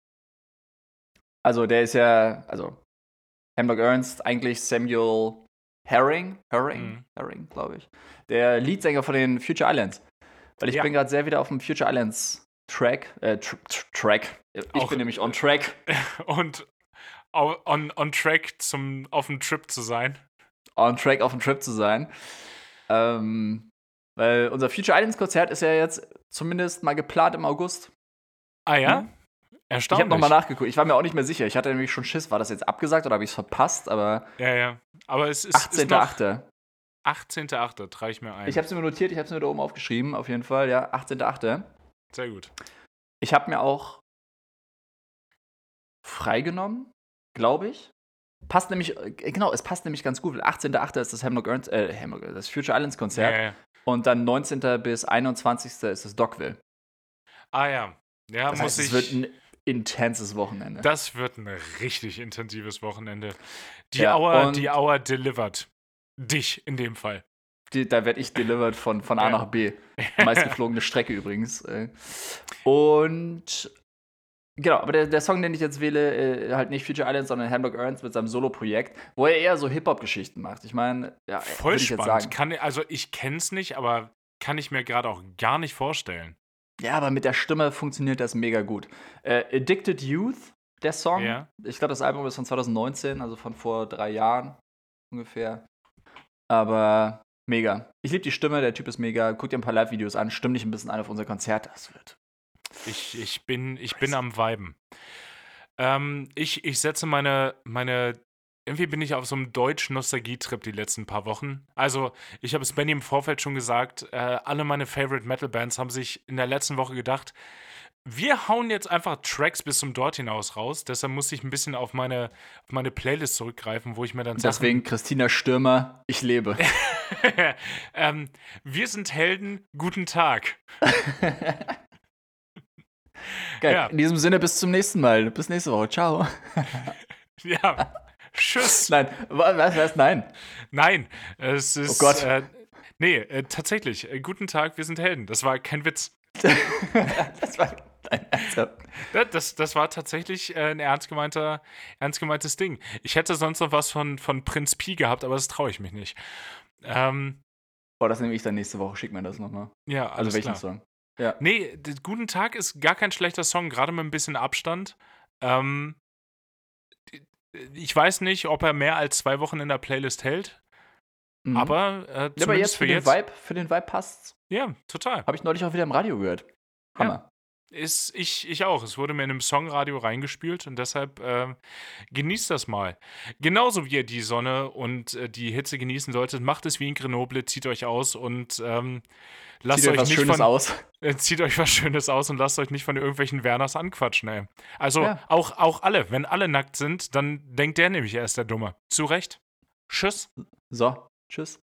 also, der ist ja, also, Hemlock Ernst, eigentlich Samuel Herring. Herring? Mhm. Herring, glaube ich. Der Leadsänger von den Future Islands. Weil ich ja. bin gerade sehr wieder auf dem Future Islands Track. Äh, tr tr Track. Ich Auch, bin nämlich on track. Und on, on track zum, auf dem Trip zu sein on track auf dem Trip zu sein. Ähm, weil unser Future Islands Konzert ist ja jetzt zumindest mal geplant im August. Ah ja? Hm? Erstaunlich. Ich habe nochmal nachgeguckt. Ich war mir auch nicht mehr sicher. Ich hatte nämlich schon Schiss. War das jetzt abgesagt oder habe ich es verpasst? Aber ja, ja. Aber es ist 18.8. 18.8. trage ich mir ein. Ich habe es mir notiert. Ich habe es mir da oben aufgeschrieben. Auf jeden Fall. Ja, 18.8. Sehr gut. Ich habe mir auch freigenommen, glaube ich. Passt nämlich, äh, genau, es passt nämlich ganz gut, weil 18.8. ist das Hemlock Ernst, äh, Hemlock, das Future Islands Konzert. Ja, ja. Und dann 19. bis 21. ist das Dockville. Ah ja. Ja, das muss heißt, ich. Es wird ein intenses Wochenende. Das wird ein richtig intensives Wochenende. Die ja, Hour, die Hour delivered. Dich in dem Fall. Die, da werde ich delivered von, von A nach B. Meistgeflogene Strecke übrigens. Äh. Und Genau, aber der, der Song, den ich jetzt wähle, äh, halt nicht Future Islands, sondern Hamburg Earns mit seinem Solo-Projekt, wo er eher so Hip-Hop-Geschichten macht. Ich meine, ja, voll ich spannend. Kann, also ich kenn's nicht, aber kann ich mir gerade auch gar nicht vorstellen. Ja, aber mit der Stimme funktioniert das mega gut. Äh, Addicted Youth, der Song. Ja. Ich glaube, das Album ist von 2019, also von vor drei Jahren ungefähr. Aber mega. Ich liebe die Stimme, der Typ ist mega. Guck dir ein paar Live-Videos an, stimm dich ein bisschen an auf unser Konzert. Das wird ich, ich bin, ich bin am Viben. Ähm, ich, ich setze meine, meine irgendwie bin ich auf so einem deutschen Nostalgie-Trip die letzten paar Wochen. Also, ich habe es Benny im Vorfeld schon gesagt, äh, alle meine Favorite Metal Bands haben sich in der letzten Woche gedacht, wir hauen jetzt einfach Tracks bis zum dort hinaus raus. Deshalb musste ich ein bisschen auf meine, auf meine Playlist zurückgreifen, wo ich mir dann sage. Deswegen Christina Stürmer, ich lebe. ähm, wir sind Helden, guten Tag. Geil. Ja. In diesem Sinne, bis zum nächsten Mal. Bis nächste Woche. Ciao. ja. Tschüss. Nein, was heißt nein? Nein, es ist. Oh Gott. Äh, nee, äh, tatsächlich. Äh, guten Tag, wir sind Helden. Das war kein Witz. das war. Nein, also. das, das war tatsächlich äh, ein ernst, gemeinter, ernst gemeintes Ding. Ich hätte sonst noch was von, von Prinz Pi gehabt, aber das traue ich mich nicht. Ähm, Boah, das nehme ich dann nächste Woche. Schick mir das nochmal. Ja, also alles also welchen klar. Song? Ja. Nee, Guten Tag ist gar kein schlechter Song, gerade mit ein bisschen Abstand. Ähm, ich weiß nicht, ob er mehr als zwei Wochen in der Playlist hält. Mhm. Aber, äh, ja, aber jetzt für, für den Vibe, für den Vibe passt's. Ja, total. Habe ich neulich auch wieder im Radio gehört. Hammer. Ist, ich, ich auch. Es wurde mir in einem Songradio reingespielt und deshalb äh, genießt das mal. Genauso wie ihr die Sonne und äh, die Hitze genießen solltet, macht es wie in Grenoble, zieht euch aus und ähm, lasst zieht euch was nicht Schönes von, aus. Äh, zieht euch was Schönes aus und lasst euch nicht von irgendwelchen Werners anquatschen, ey. Also ja. auch, auch alle, wenn alle nackt sind, dann denkt der nämlich, er ist der Dumme. Zu Recht. Tschüss. So, tschüss.